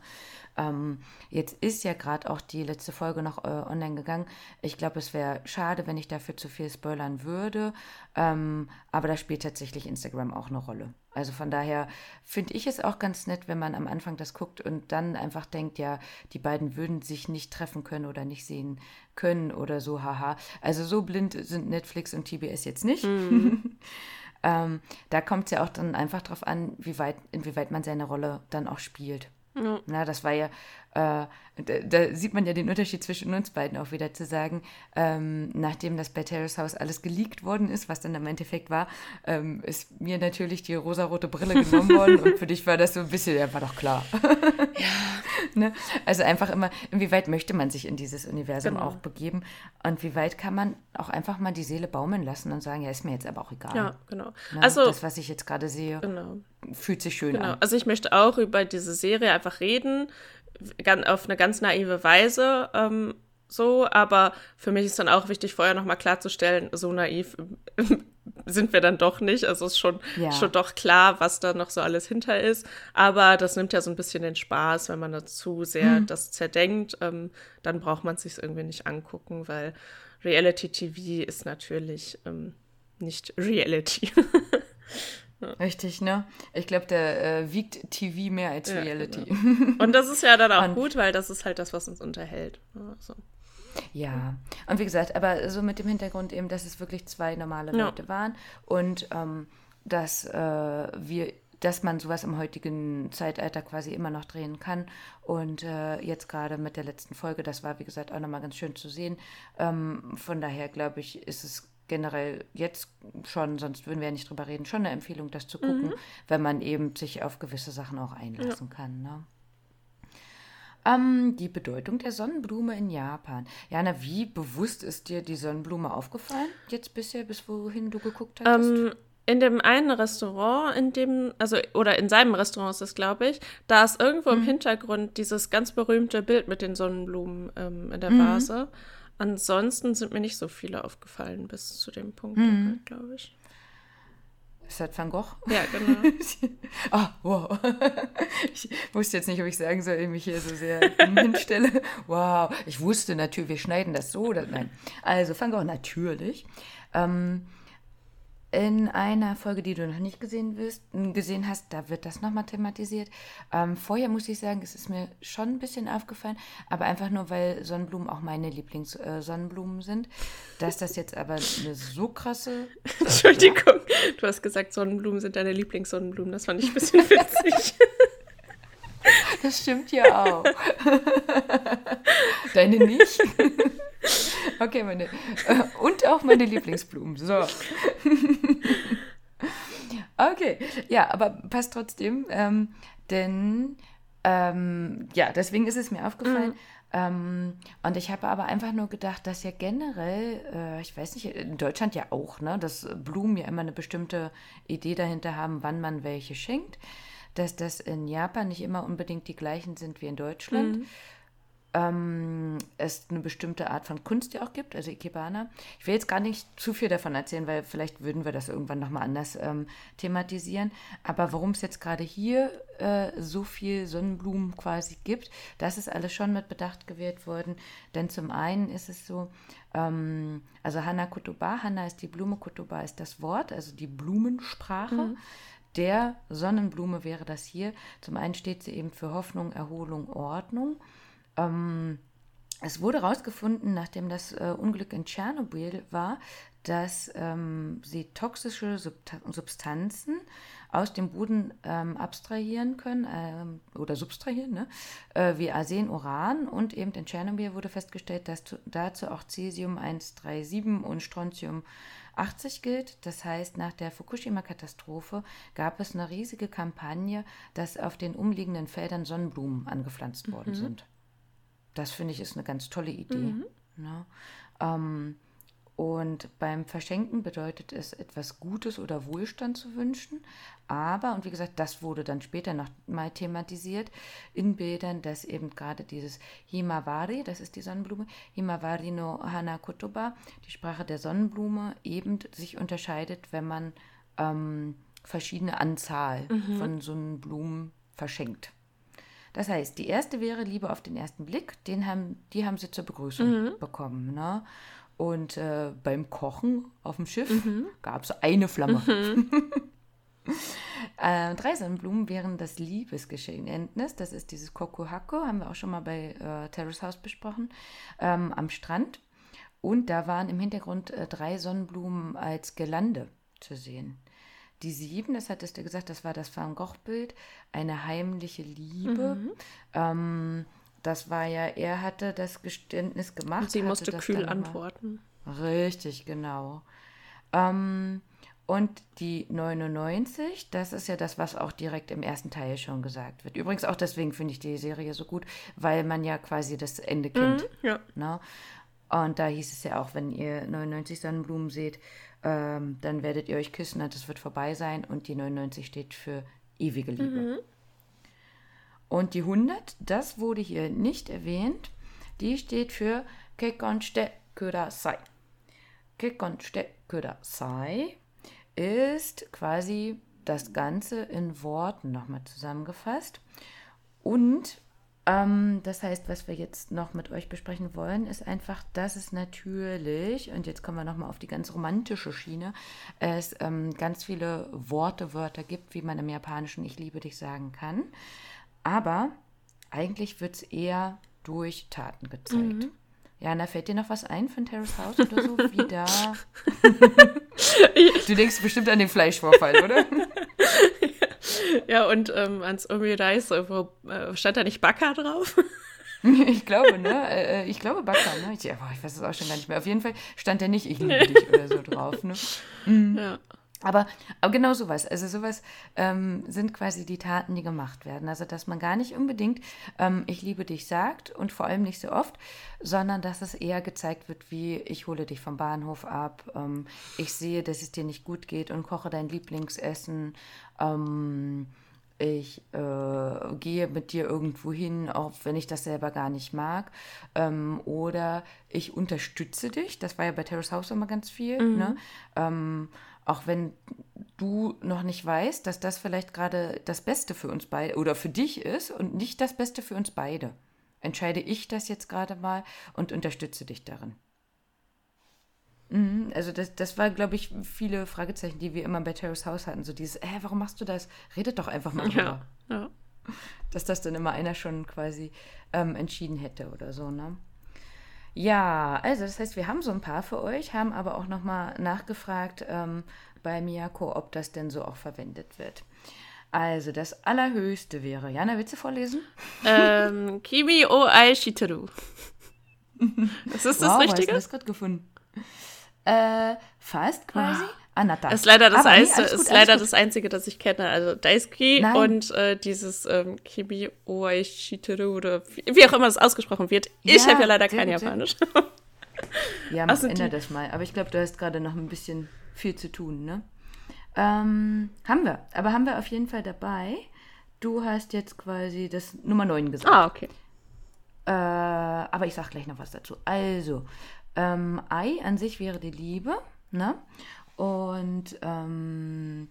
Ähm, jetzt ist ja gerade auch die letzte Folge noch äh, online gegangen. Ich glaube, es wäre schade, wenn ich dafür zu viel spoilern würde. Ähm, aber da spielt tatsächlich Instagram auch eine Rolle. Also von daher finde ich es auch ganz nett, wenn man am Anfang das guckt und dann einfach denkt, ja, die beiden würden sich nicht treffen können oder nicht sehen können oder so, haha. Also so blind sind Netflix und TBS jetzt nicht. Mm. ähm, da kommt es ja auch dann einfach darauf an, wie weit, inwieweit man seine Rolle dann auch spielt. Ja. Na, das war ja äh, da, da, sieht man ja den Unterschied zwischen uns beiden auch wieder zu sagen, ähm, nachdem das bei Terrace House alles geleakt worden ist, was dann im Endeffekt war, ähm, ist mir natürlich die rosarote Brille genommen worden und für dich war das so ein bisschen, ja, war doch klar. ja. ne? Also einfach immer, inwieweit möchte man sich in dieses Universum genau. auch begeben und wie weit kann man auch einfach mal die Seele baumeln lassen und sagen, ja, ist mir jetzt aber auch egal. Ja, genau. Ne? Also das, was ich jetzt gerade sehe, genau. fühlt sich schön genau. an. Also ich möchte auch über diese Serie einfach reden, auf eine ganz naive Weise ähm, so, aber für mich ist dann auch wichtig, vorher nochmal klarzustellen, so naiv sind wir dann doch nicht. Also es ist schon, ja. schon doch klar, was da noch so alles hinter ist. Aber das nimmt ja so ein bisschen den Spaß, wenn man dazu sehr hm. das zerdenkt. Ähm, dann braucht man es sich irgendwie nicht angucken, weil Reality TV ist natürlich ähm, nicht Reality. Richtig, ne? Ich glaube, der äh, wiegt TV mehr als ja, Reality. Genau. Und das ist ja dann auch und, gut, weil das ist halt das, was uns unterhält. Also. Ja, und wie gesagt, aber so mit dem Hintergrund eben, dass es wirklich zwei normale ja. Leute waren und ähm, dass äh, wir dass man sowas im heutigen Zeitalter quasi immer noch drehen kann. Und äh, jetzt gerade mit der letzten Folge, das war wie gesagt auch nochmal ganz schön zu sehen. Ähm, von daher glaube ich, ist es generell jetzt schon, sonst würden wir ja nicht drüber reden, schon eine Empfehlung, das zu gucken, mhm. wenn man eben sich auf gewisse Sachen auch einlassen ja. kann. Ne? Ähm, die Bedeutung der Sonnenblume in Japan. Jana, wie bewusst ist dir die Sonnenblume aufgefallen, jetzt bisher, bis wohin du geguckt hast? Ähm, in dem einen Restaurant, in dem, also, oder in seinem Restaurant ist es, glaube ich, da ist irgendwo mhm. im Hintergrund dieses ganz berühmte Bild mit den Sonnenblumen ähm, in der mhm. Vase. Ansonsten sind mir nicht so viele aufgefallen bis zu dem Punkt, mhm. glaube ich. Ist das Van Gogh? Ja, genau. Ah, oh, wow. Ich wusste jetzt nicht, ob ich sagen soll, ich mich hier so sehr hinstelle. Wow. Ich wusste natürlich, wir schneiden das so oder nein. Also Van Gogh natürlich. Ähm, in einer Folge, die du noch nicht gesehen, wirst, gesehen hast, da wird das nochmal thematisiert. Ähm, vorher muss ich sagen, es ist mir schon ein bisschen aufgefallen, aber einfach nur, weil Sonnenblumen auch meine Lieblingssonnenblumen äh, sind. Dass das jetzt aber eine so krasse. Entschuldigung, du hast gesagt, Sonnenblumen sind deine Lieblingssonnenblumen. Das fand ich ein bisschen witzig. Das stimmt ja auch. Deine nicht? Okay, meine. Äh, und auch meine Lieblingsblumen. So. Okay, ja, aber passt trotzdem. Ähm, denn, ähm, ja, deswegen ist es mir aufgefallen. Mhm. Ähm, und ich habe aber einfach nur gedacht, dass ja generell, äh, ich weiß nicht, in Deutschland ja auch, ne, dass Blumen ja immer eine bestimmte Idee dahinter haben, wann man welche schenkt. Dass das in Japan nicht immer unbedingt die gleichen sind wie in Deutschland. Mhm ähm, es eine bestimmte Art von Kunst ja auch gibt, also Ikebana. Ich will jetzt gar nicht zu viel davon erzählen, weil vielleicht würden wir das irgendwann nochmal anders ähm, thematisieren. Aber warum es jetzt gerade hier äh, so viel Sonnenblumen quasi gibt, das ist alles schon mit Bedacht gewählt worden. Denn zum einen ist es so, ähm, also Hana Kutuba, Hana ist die Blume, Kutuba ist das Wort, also die Blumensprache. Mhm der Sonnenblume wäre das hier. Zum einen steht sie eben für Hoffnung, Erholung, Ordnung. Ähm, es wurde herausgefunden, nachdem das äh, Unglück in Tschernobyl war, dass ähm, sie toxische Substanzen aus dem Boden ähm, abstrahieren können ähm, oder subtrahieren, ne? äh, wie Arsen, Uran und eben in Tschernobyl wurde festgestellt, dass dazu auch Cesium 137 und Strontium 80 gilt. Das heißt, nach der Fukushima-Katastrophe gab es eine riesige Kampagne, dass auf den umliegenden Feldern Sonnenblumen angepflanzt worden mhm. sind. Das finde ich ist eine ganz tolle Idee. Mhm. Ne? Ähm, und beim Verschenken bedeutet es, etwas Gutes oder Wohlstand zu wünschen. Aber, und wie gesagt, das wurde dann später noch mal thematisiert in Bildern, dass eben gerade dieses Himawari, das ist die Sonnenblume, Himawari no Hana Kotoba, die Sprache der Sonnenblume, eben sich unterscheidet, wenn man ähm, verschiedene Anzahl mhm. von so Blumen verschenkt. Das heißt, die erste wäre Liebe auf den ersten Blick, den haben, die haben sie zur Begrüßung mhm. bekommen. Ne? Und äh, beim Kochen auf dem Schiff mhm. gab es eine Flamme. Mhm. äh, drei Sonnenblumen wären das Liebesgeschenknis. Das ist dieses Kokuhako, haben wir auch schon mal bei äh, Terrace House besprochen, ähm, am Strand. Und da waren im Hintergrund äh, drei Sonnenblumen als Gelande zu sehen. Die sieben, das hattest du gesagt, das war das Van Gogh-Bild, eine heimliche Liebe. Mhm. Ähm, das war ja, er hatte das Geständnis gemacht. Und sie musste kühl antworten. Richtig, genau. Ähm, und die 99, das ist ja das, was auch direkt im ersten Teil schon gesagt wird. Übrigens auch deswegen finde ich die Serie so gut, weil man ja quasi das Ende kennt. Mhm, ja. Ne? Und da hieß es ja auch, wenn ihr 99 Sonnenblumen seht, ähm, dann werdet ihr euch küssen und es wird vorbei sein. Und die 99 steht für ewige Liebe. Mhm. Und die 100, das wurde hier nicht erwähnt, die steht für Kekonste Kudasai. Kekonste Kudasai ist quasi das Ganze in Worten nochmal zusammengefasst. Und ähm, das heißt, was wir jetzt noch mit euch besprechen wollen, ist einfach, dass es natürlich, und jetzt kommen wir nochmal auf die ganz romantische Schiene, es ähm, ganz viele Worte, Wörter gibt, wie man im Japanischen Ich liebe dich sagen kann. Aber eigentlich wird es eher durch Taten gezeigt. Mhm. Jana, fällt dir noch was ein von Terrace House oder so? Wie da. du denkst bestimmt an den Fleischvorfall, oder? ja, und ähm, ans Omurice, wo äh, stand da nicht Baka drauf? ich glaube, ne? Äh, ich glaube Baka, ne? Ich, boah, ich weiß es auch schon gar nicht mehr. Auf jeden Fall stand da nicht Ich liebe dich oder so drauf, ne? Mhm. Ja. Aber, aber genau sowas. Also sowas ähm, sind quasi die Taten, die gemacht werden. Also dass man gar nicht unbedingt ähm, ich liebe dich sagt und vor allem nicht so oft, sondern dass es eher gezeigt wird, wie ich hole dich vom Bahnhof ab, ähm, ich sehe, dass es dir nicht gut geht und koche dein Lieblingsessen. Ähm, ich äh, gehe mit dir irgendwo hin, auch wenn ich das selber gar nicht mag. Ähm, oder ich unterstütze dich. Das war ja bei Terrace House immer ganz viel. Mhm. Ne? Ähm, auch wenn du noch nicht weißt, dass das vielleicht gerade das Beste für uns beide oder für dich ist und nicht das Beste für uns beide. Entscheide ich das jetzt gerade mal und unterstütze dich darin. Mhm, also das, das war, glaube ich, viele Fragezeichen, die wir immer bei Terrace House hatten. So dieses, äh, warum machst du das? Redet doch einfach mal drüber. Ja, ja. Dass das dann immer einer schon quasi ähm, entschieden hätte oder so, ne? Ja, also das heißt, wir haben so ein paar für euch, haben aber auch nochmal nachgefragt ähm, bei Miyako, ob das denn so auch verwendet wird. Also das Allerhöchste wäre, Jana, willst du vorlesen? Ähm, Kimi o ai shiteru. Das ist das wow, Richtige? Ich gerade gefunden. Äh, fast quasi. Ah. Anatta. Ist leider das, nee, gut, ist leider das Einzige, das ich kenne. Also Daisuke Nein. und äh, dieses ähm, Kimi Oaishiteru oder wie auch immer das ausgesprochen wird. Ich ja, habe ja leider kein gut, Japanisch. ja, man also ändert das mal. Aber ich glaube, du hast gerade noch ein bisschen viel zu tun, ne? Ähm, haben wir. Aber haben wir auf jeden Fall dabei. Du hast jetzt quasi das Nummer 9 gesagt. Ah, okay. Äh, aber ich sag gleich noch was dazu. Also, ähm, Ei an sich wäre die Liebe, ne? Und ähm,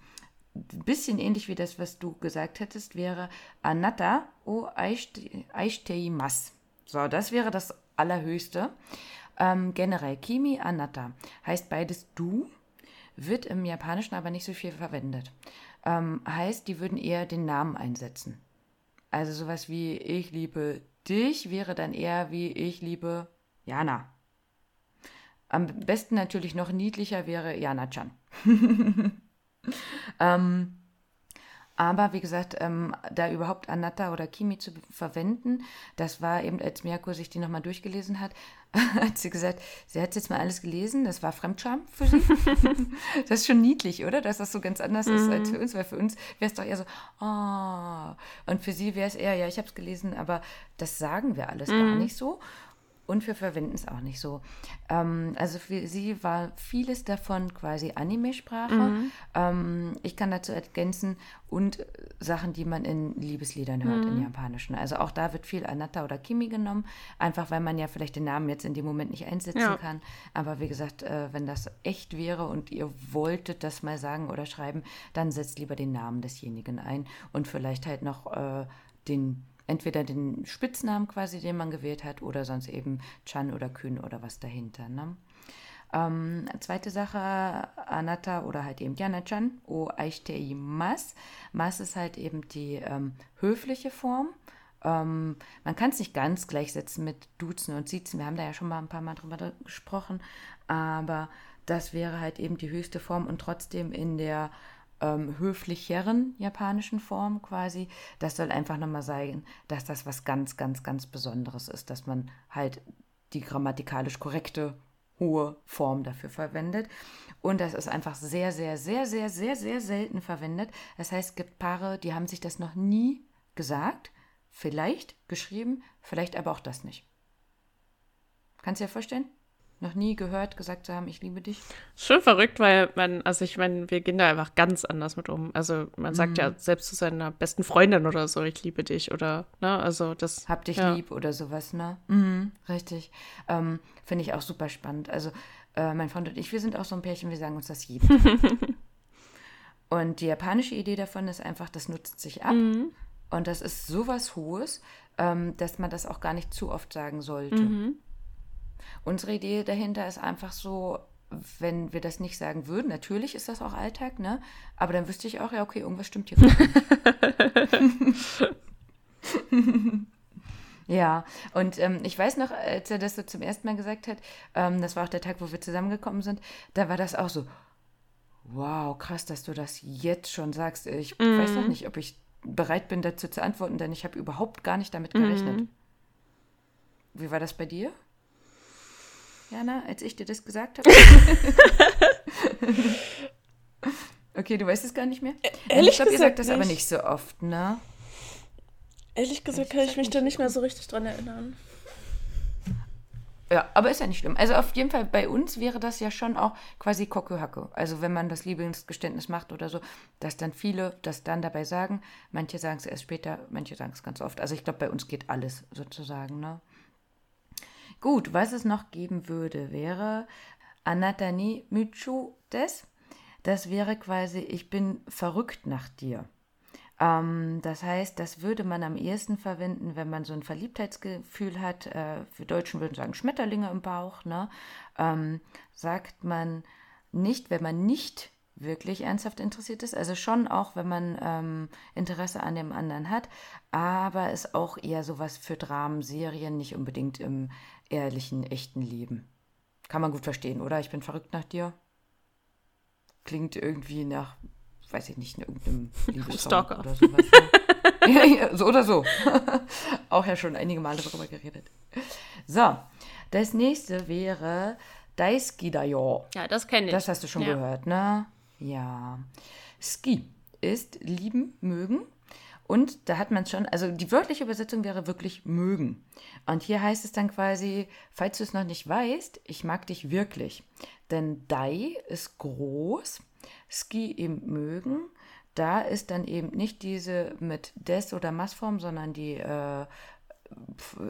ein bisschen ähnlich wie das, was du gesagt hättest, wäre Anatta o Aishteimas. So, das wäre das Allerhöchste. Ähm, generell Kimi Anatta heißt beides du, wird im Japanischen aber nicht so viel verwendet. Ähm, heißt, die würden eher den Namen einsetzen. Also sowas wie ich liebe dich wäre dann eher wie ich liebe Jana. Am besten natürlich noch niedlicher wäre Jana-chan. ähm, aber wie gesagt, ähm, da überhaupt Anatta oder Kimi zu verwenden, das war eben, als Miyako sich die nochmal durchgelesen hat, hat sie gesagt, sie hat jetzt mal alles gelesen, das war Fremdscham für sie. das ist schon niedlich, oder? Dass das so ganz anders mhm. ist als für uns, weil für uns wäre es doch eher so, oh. Und für sie wäre es eher, ja, ich habe es gelesen, aber das sagen wir alles mhm. gar nicht so. Und wir verwenden es auch nicht so. Ähm, also für sie war vieles davon quasi Anime-Sprache. Mhm. Ähm, ich kann dazu ergänzen und Sachen, die man in Liebesliedern hört, mhm. in Japanischen. Also auch da wird viel Anata oder Kimi genommen, einfach weil man ja vielleicht den Namen jetzt in dem Moment nicht einsetzen ja. kann. Aber wie gesagt, äh, wenn das echt wäre und ihr wolltet das mal sagen oder schreiben, dann setzt lieber den Namen desjenigen ein und vielleicht halt noch äh, den entweder den Spitznamen quasi, den man gewählt hat, oder sonst eben Chan oder Kühn oder was dahinter. Ne? Ähm, zweite Sache, Anata oder halt eben Yana-chan, o aishitei mas. Mas ist halt eben die ähm, höfliche Form. Ähm, man kann es nicht ganz gleichsetzen mit Duzen und Siezen. Wir haben da ja schon mal ein paar Mal drüber gesprochen. Aber das wäre halt eben die höchste Form und trotzdem in der ähm, höflicheren japanischen Form quasi. Das soll einfach nochmal sagen, dass das was ganz, ganz, ganz Besonderes ist, dass man halt die grammatikalisch korrekte hohe Form dafür verwendet. Und das ist einfach sehr, sehr, sehr, sehr, sehr, sehr selten verwendet. Das heißt, es gibt Paare, die haben sich das noch nie gesagt, vielleicht geschrieben, vielleicht aber auch das nicht. Kannst du dir vorstellen? Noch nie gehört, gesagt zu haben, ich liebe dich? Schon verrückt, weil man, also ich meine, wir gehen da einfach ganz anders mit um. Also man sagt mhm. ja selbst zu seiner besten Freundin oder so, ich liebe dich oder, ne, also das. Hab dich ja. lieb oder sowas, ne? Mhm, richtig. Ähm, Finde ich auch super spannend. Also äh, mein Freund und ich, wir sind auch so ein Pärchen, wir sagen uns das jeden Tag. und die japanische Idee davon ist einfach, das nutzt sich ab. Mhm. Und das ist sowas Hohes, ähm, dass man das auch gar nicht zu oft sagen sollte. Mhm. Unsere Idee dahinter ist einfach so, wenn wir das nicht sagen würden, natürlich ist das auch Alltag, ne? Aber dann wüsste ich auch, ja, okay, irgendwas stimmt hier. ja, und ähm, ich weiß noch, als er das so zum ersten Mal gesagt hat, ähm, das war auch der Tag, wo wir zusammengekommen sind, da war das auch so, wow, krass, dass du das jetzt schon sagst. Ich mm. weiß noch nicht, ob ich bereit bin, dazu zu antworten, denn ich habe überhaupt gar nicht damit gerechnet. Mm. Wie war das bei dir? Jana, als ich dir das gesagt habe? okay, du weißt es gar nicht mehr? Ehrlich ich glaube, ihr sagt das aber nicht so oft, ne? Ehrlich gesagt kann ich mich da nicht mehr so richtig dran erinnern. Ja, aber ist ja nicht schlimm. Also auf jeden Fall bei uns wäre das ja schon auch quasi Kokuhacke. Also wenn man das Lieblingsgeständnis macht oder so, dass dann viele das dann dabei sagen. Manche sagen es erst später, manche sagen es ganz oft. Also ich glaube, bei uns geht alles sozusagen, ne? Gut, was es noch geben würde, wäre Anatani Michu des. Das wäre quasi, ich bin verrückt nach dir. Ähm, das heißt, das würde man am ehesten verwenden, wenn man so ein Verliebtheitsgefühl hat. Äh, für Deutschen würden sagen Schmetterlinge im Bauch. Ne? Ähm, sagt man nicht, wenn man nicht wirklich ernsthaft interessiert ist. Also schon auch, wenn man ähm, Interesse an dem anderen hat, aber ist auch eher sowas für Dramen, Serien, nicht unbedingt im ehrlichen, echten Leben. Kann man gut verstehen, oder? Ich bin verrückt nach dir. Klingt irgendwie nach, weiß ich nicht, irgendeinem Stalker oder sowas. Ne? ja, ja, so oder so. auch ja schon einige Male darüber geredet. So, das nächste wäre Daisuki da yo. Ja, das kenne ich. Das hast du schon ja. gehört, ne? Ja. Ski ist lieben, mögen. Und da hat man schon, also die wörtliche Übersetzung wäre wirklich mögen. Und hier heißt es dann quasi, falls du es noch nicht weißt, ich mag dich wirklich. Denn Dai ist groß, Ski eben mögen. Da ist dann eben nicht diese mit des oder Massform, sondern die äh,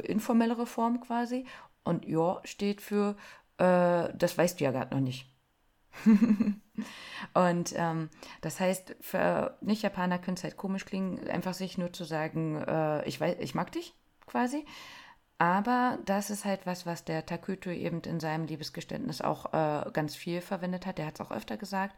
informellere Form quasi. Und Jo steht für, äh, das weißt du ja gerade noch nicht. und ähm, das heißt, für Nicht-Japaner könnte es halt komisch klingen, einfach sich nur zu sagen, äh, ich, weiß, ich mag dich quasi. Aber das ist halt was, was der Takuto eben in seinem Liebesgeständnis auch äh, ganz viel verwendet hat. Der hat es auch öfter gesagt.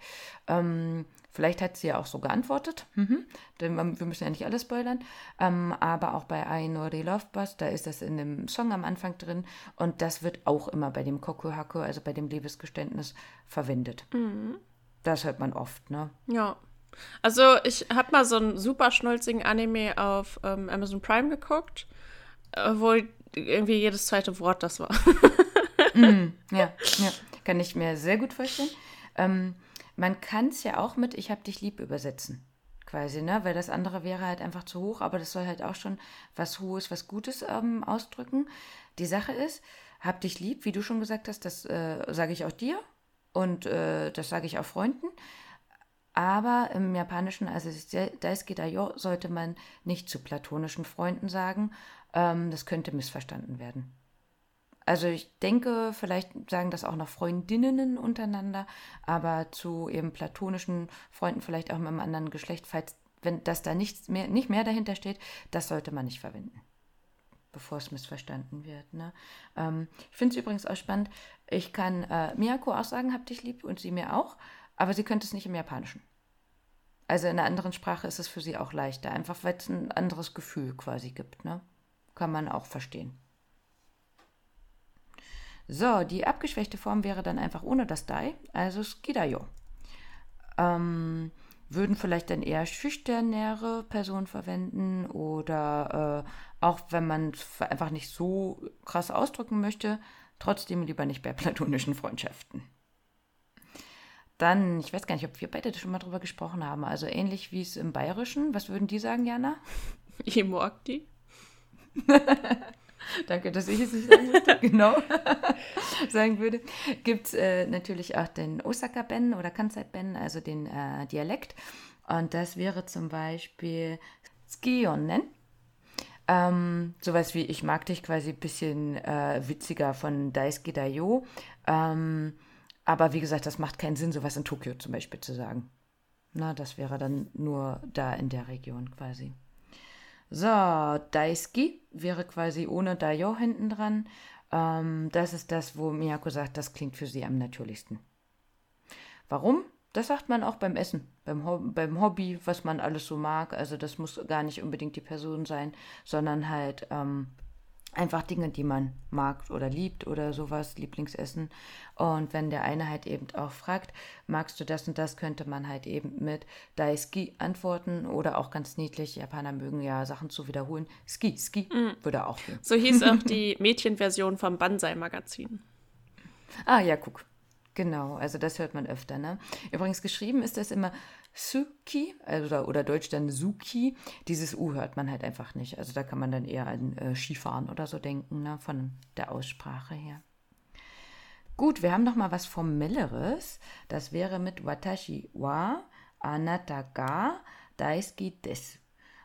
Ähm, vielleicht hat sie ja auch so geantwortet. Mhm. Denn wir müssen ja nicht alles spoilern. Ähm, aber auch bei Ainori Love Bus, da ist das in dem Song am Anfang drin. Und das wird auch immer bei dem Kokuhaku, also bei dem Liebesgeständnis, verwendet. Mhm. Das hört man oft, ne? Ja. Also ich habe mal so einen super schnulzigen Anime auf ähm, Amazon Prime geguckt, äh, wo irgendwie jedes zweite Wort das war. mm, ja, ja, kann ich mir sehr gut vorstellen. Ähm, man kann es ja auch mit Ich hab dich lieb übersetzen, quasi, ne? Weil das andere wäre halt einfach zu hoch, aber das soll halt auch schon was Hohes, was Gutes ähm, ausdrücken. Die Sache ist, hab dich lieb, wie du schon gesagt hast, das äh, sage ich auch dir und äh, das sage ich auch Freunden. Aber im Japanischen, also Daisuke Dayo, sollte man nicht zu platonischen Freunden sagen. Ähm, das könnte missverstanden werden. Also ich denke, vielleicht sagen das auch noch Freundinnen untereinander, aber zu eben platonischen Freunden, vielleicht auch mit einem anderen Geschlecht, falls wenn das da nichts mehr, nicht mehr dahinter steht, das sollte man nicht verwenden, bevor es missverstanden wird. Ne? Ähm, ich finde es übrigens auch spannend. Ich kann äh, Miyako auch sagen, hab dich lieb und sie mir auch, aber sie könnte es nicht im Japanischen. Also in einer anderen Sprache ist es für sie auch leichter, einfach weil es ein anderes Gefühl quasi gibt. Ne? Kann man auch verstehen. So, die abgeschwächte Form wäre dann einfach ohne das Dai, also Skidayo. Ähm, würden vielleicht dann eher schüchternere Personen verwenden oder äh, auch wenn man es einfach nicht so krass ausdrücken möchte, trotzdem lieber nicht bei platonischen Freundschaften. Dann, ich weiß gar nicht, ob wir beide schon mal drüber gesprochen haben. Also ähnlich wie es im Bayerischen. Was würden die sagen, Jana? Imorgti. Danke, dass ich es nicht sagen musste. genau. sagen würde. Gibt es äh, natürlich auch den Osaka-Ben oder Kansai-Ben, also den äh, Dialekt. Und das wäre zum Beispiel Skionen. Ähm, sowas wie Ich mag dich quasi ein bisschen äh, witziger von Daisuke Dayo. Ähm, aber wie gesagt, das macht keinen Sinn, sowas in Tokio zum Beispiel zu sagen. Na, das wäre dann nur da in der Region quasi. So, Daisuki wäre quasi ohne Dayo hinten dran. Ähm, das ist das, wo Miyako sagt, das klingt für sie am natürlichsten. Warum? Das sagt man auch beim Essen, beim, Ho beim Hobby, was man alles so mag. Also das muss gar nicht unbedingt die Person sein, sondern halt ähm, einfach Dinge, die man mag oder liebt oder sowas, Lieblingsessen. Und wenn der eine halt eben auch fragt, magst du das und das, könnte man halt eben mit Daisuki antworten oder auch ganz niedlich, Japaner mögen ja Sachen zu wiederholen. Ski, Ski mm. würde auch gehen. So hieß auch die Mädchenversion vom Banzai-Magazin. Ah ja, guck. Genau, also das hört man öfter. Ne? Übrigens geschrieben ist das immer Suki, also, oder Deutsch dann Suki. Dieses U hört man halt einfach nicht. Also da kann man dann eher an äh, Skifahren oder so denken, ne? von der Aussprache her. Gut, wir haben noch mal was Formelleres. Das wäre mit Watashi wa anata ga daisuki desu.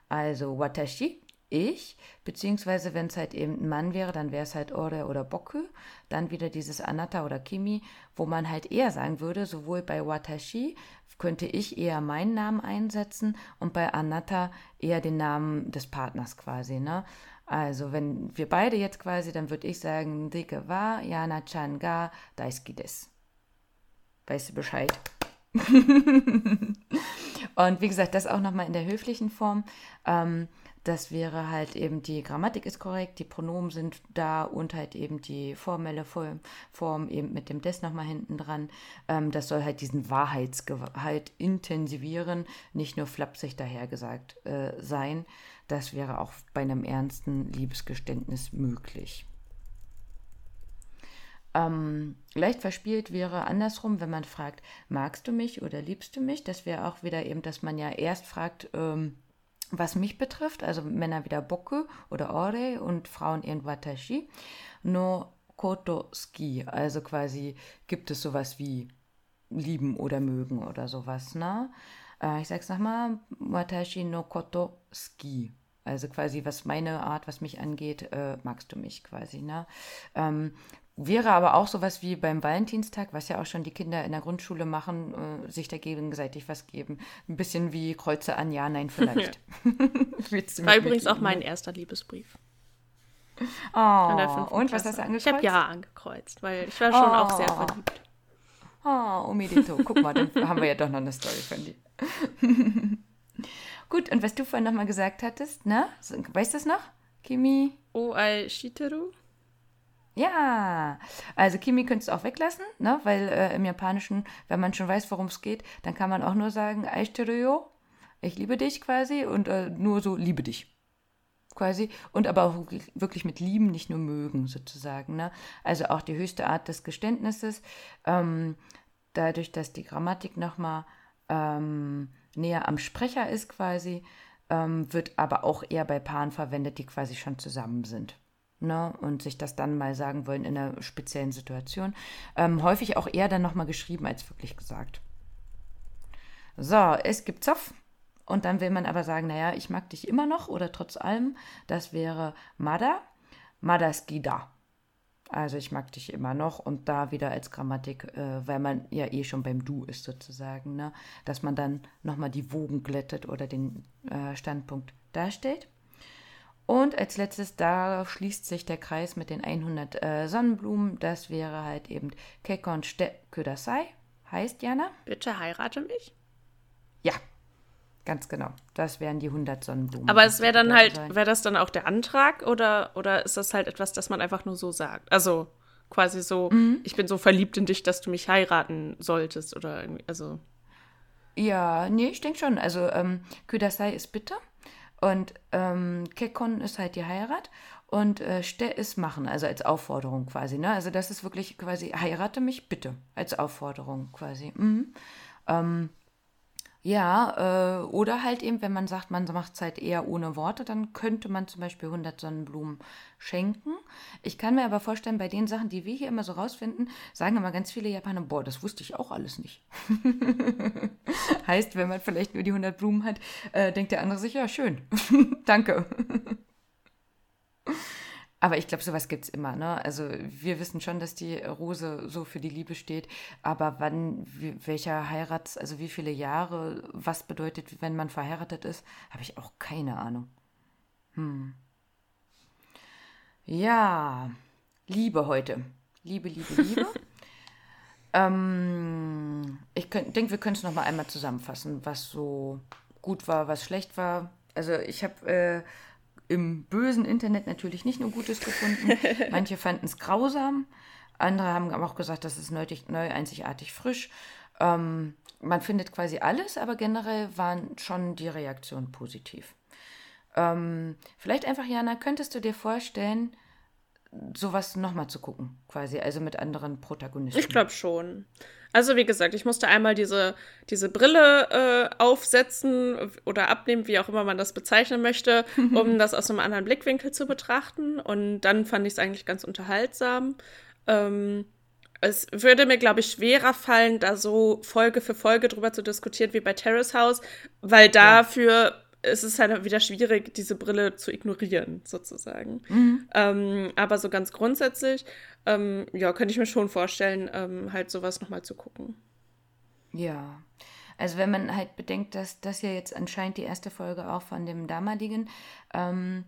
Also Watashi ich, beziehungsweise wenn es halt eben ein Mann wäre, dann wäre es halt Ore oder Boku, dann wieder dieses Anata oder Kimi, wo man halt eher sagen würde, sowohl bei Watashi könnte ich eher meinen Namen einsetzen und bei Anata eher den Namen des Partners quasi, ne? Also wenn wir beide jetzt quasi, dann würde ich sagen, Dike wa, Yana-chan ga, Daisuki des. Weißt du Bescheid? und wie gesagt, das auch nochmal in der höflichen Form. Ähm, das wäre halt eben die Grammatik ist korrekt, die Pronomen sind da und halt eben die formelle Form eben mit dem des nochmal hinten dran. Ähm, das soll halt diesen Wahrheitsgehalt intensivieren, nicht nur flapsig dahergesagt äh, sein. Das wäre auch bei einem ernsten Liebesgeständnis möglich. Ähm, leicht verspielt wäre andersrum, wenn man fragt, magst du mich oder liebst du mich? Das wäre auch wieder eben, dass man ja erst fragt, ähm, was mich betrifft, also Männer wieder Boku oder Ore und Frauen eher Watashi, no Koto Ski, also quasi gibt es sowas wie lieben oder mögen oder sowas, ne? Äh, ich sag's nochmal, Watashi no Koto Ski. Also quasi, was meine Art, was mich angeht, äh, magst du mich quasi, ne? Ähm, Wäre aber auch sowas wie beim Valentinstag, was ja auch schon die Kinder in der Grundschule machen, äh, sich da gegenseitig was geben. Ein bisschen wie Kreuze an Ja, Nein vielleicht. Ja. War übrigens auch mein erster Liebesbrief. Oh, und was hast du angekreuzt? Ich habe Ja angekreuzt, weil ich war schon oh. auch sehr verliebt. Oh, Omedito. Guck mal, dann haben wir ja doch noch eine Story von dir. Gut, und was du vorhin nochmal gesagt hattest, ne? Weißt du es noch, Kimi? Oh, Ai Shiteru? Ja, also Kimi könntest du auch weglassen, ne? weil äh, im Japanischen, wenn man schon weiß, worum es geht, dann kann man auch nur sagen, Aishiteruyo, ich liebe dich quasi und äh, nur so liebe dich quasi und aber auch wirklich mit lieben, nicht nur mögen sozusagen. Ne? Also auch die höchste Art des Geständnisses, ähm, dadurch, dass die Grammatik nochmal ähm, näher am Sprecher ist quasi, ähm, wird aber auch eher bei Paaren verwendet, die quasi schon zusammen sind. Ne, und sich das dann mal sagen wollen in einer speziellen Situation. Ähm, häufig auch eher dann nochmal geschrieben als wirklich gesagt. So, es gibt Zoff. Und dann will man aber sagen, naja, ich mag dich immer noch oder trotz allem. Das wäre Mada, Madaskida. Also ich mag dich immer noch und da wieder als Grammatik, äh, weil man ja eh schon beim Du ist sozusagen, ne? dass man dann nochmal die Wogen glättet oder den äh, Standpunkt darstellt. Und als letztes, da schließt sich der Kreis mit den 100 äh, Sonnenblumen. Das wäre halt eben Kekon Ste Kudasai. Heißt, Jana? Bitte heirate mich? Ja, Ganz genau. Das wären die 100 Sonnenblumen. Aber es wäre dann halt, wäre das dann auch der Antrag oder, oder ist das halt etwas, das man einfach nur so sagt? Also quasi so, mhm. ich bin so verliebt in dich, dass du mich heiraten solltest oder irgendwie, also. Ja, nee, ich denke schon. Also ähm, Kudasai ist bitte und ähm, Kekon ist halt die Heirat und äh, Ste ist machen, also als Aufforderung quasi. Ne? Also das ist wirklich quasi, heirate mich bitte, als Aufforderung quasi. Mhm. Ähm, ja, äh, oder halt eben, wenn man sagt, man macht es halt eher ohne Worte, dann könnte man zum Beispiel 100 Sonnenblumen schenken. Ich kann mir aber vorstellen, bei den Sachen, die wir hier immer so rausfinden, sagen immer ganz viele Japaner, boah, das wusste ich auch alles nicht. heißt, wenn man vielleicht nur die 100 Blumen hat, äh, denkt der andere sich, ja, schön, danke. Aber ich glaube, sowas gibt es immer. Ne? Also wir wissen schon, dass die Rose so für die Liebe steht. Aber wann, wie, welcher Heirats, also wie viele Jahre, was bedeutet, wenn man verheiratet ist, habe ich auch keine Ahnung. Hm. Ja, Liebe heute. Liebe, Liebe, Liebe. ähm, ich denke, wir können es noch mal einmal zusammenfassen, was so gut war, was schlecht war. Also ich habe... Äh, im bösen Internet natürlich nicht nur Gutes gefunden. Manche fanden es grausam, andere haben aber auch gesagt, das ist neu, neu einzigartig frisch. Ähm, man findet quasi alles, aber generell waren schon die Reaktionen positiv. Ähm, vielleicht einfach, Jana, könntest du dir vorstellen, sowas nochmal zu gucken, quasi, also mit anderen Protagonisten? Ich glaube schon. Also wie gesagt, ich musste einmal diese, diese Brille äh, aufsetzen oder abnehmen, wie auch immer man das bezeichnen möchte, um das aus einem anderen Blickwinkel zu betrachten. Und dann fand ich es eigentlich ganz unterhaltsam. Ähm, es würde mir, glaube ich, schwerer fallen, da so Folge für Folge drüber zu diskutieren wie bei Terrace House, weil dafür es ist halt wieder schwierig, diese Brille zu ignorieren, sozusagen. Mhm. Ähm, aber so ganz grundsätzlich, ähm, ja, könnte ich mir schon vorstellen, ähm, halt sowas nochmal zu gucken. Ja. Also wenn man halt bedenkt, dass das ja jetzt anscheinend die erste Folge auch von dem damaligen ähm,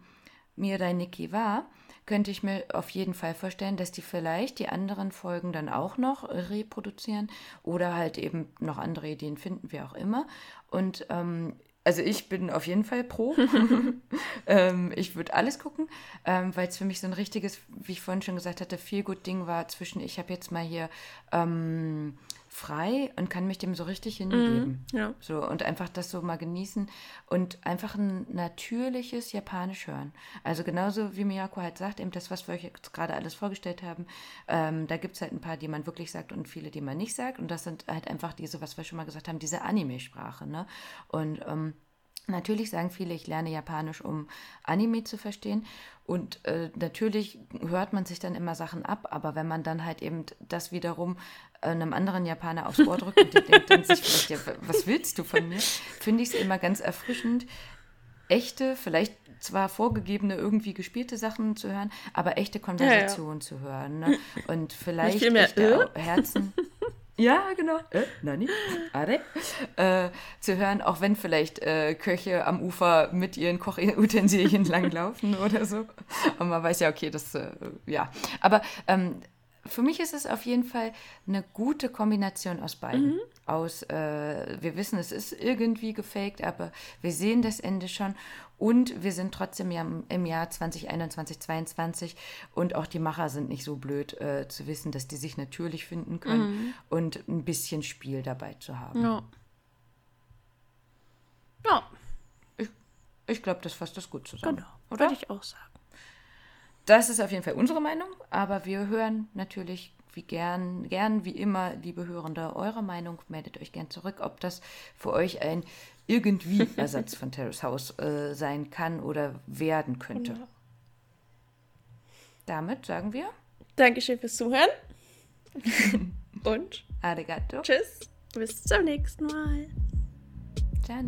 Mirai Nikki war, könnte ich mir auf jeden Fall vorstellen, dass die vielleicht die anderen Folgen dann auch noch reproduzieren oder halt eben noch andere Ideen finden, wie auch immer. Und ähm, also ich bin auf jeden Fall pro. ähm, ich würde alles gucken, ähm, weil es für mich so ein richtiges, wie ich vorhin schon gesagt hatte, viel gut Ding war zwischen, ich habe jetzt mal hier ähm, frei und kann mich dem so richtig hingeben. Mhm, ja. So, und einfach das so mal genießen und einfach ein natürliches Japanisch hören. Also genauso wie Miyako halt sagt, eben das, was wir euch jetzt gerade alles vorgestellt haben, ähm, da gibt es halt ein paar, die man wirklich sagt und viele, die man nicht sagt. Und das sind halt einfach diese, was wir schon mal gesagt haben, diese Anime-Sprache. Ne? Und ähm, Natürlich sagen viele, ich lerne Japanisch, um Anime zu verstehen. Und äh, natürlich hört man sich dann immer Sachen ab, aber wenn man dann halt eben das wiederum äh, einem anderen Japaner aufs Ohr drückt und der denkt dann sich vielleicht, ja, was willst du von mir, finde ich es immer ganz erfrischend, echte, vielleicht zwar vorgegebene, irgendwie gespielte Sachen zu hören, aber echte Konversationen ja, ja. zu hören. Ne? Und vielleicht echte? Herzen. Ja, genau. Äh, nani? Are? Äh, zu hören, auch wenn vielleicht äh, Köche am Ufer mit ihren Kochutensilien langlaufen oder so. Und man weiß ja, okay, das, äh, ja. Aber ähm, für mich ist es auf jeden Fall eine gute Kombination aus beiden. Mhm. Aus, äh, wir wissen, es ist irgendwie gefaked, aber wir sehen das Ende schon und wir sind trotzdem ja im Jahr 2021, 2022 und auch die Macher sind nicht so blöd äh, zu wissen, dass die sich natürlich finden können mhm. und ein bisschen Spiel dabei zu haben. Ja. Ja. Ich, ich glaube, das fasst das gut zusammen. Genau, oder? Würde ich auch sagen. Das ist auf jeden Fall unsere Meinung, aber wir hören natürlich wie gern, gern wie immer, liebe Hörende, eure Meinung. Meldet euch gern zurück, ob das für euch ein irgendwie Ersatz von Terrace House äh, sein kann oder werden könnte. damit sagen wir Dankeschön fürs Zuhören. Und Arigato. tschüss. Bis zum nächsten Mal. Ciao.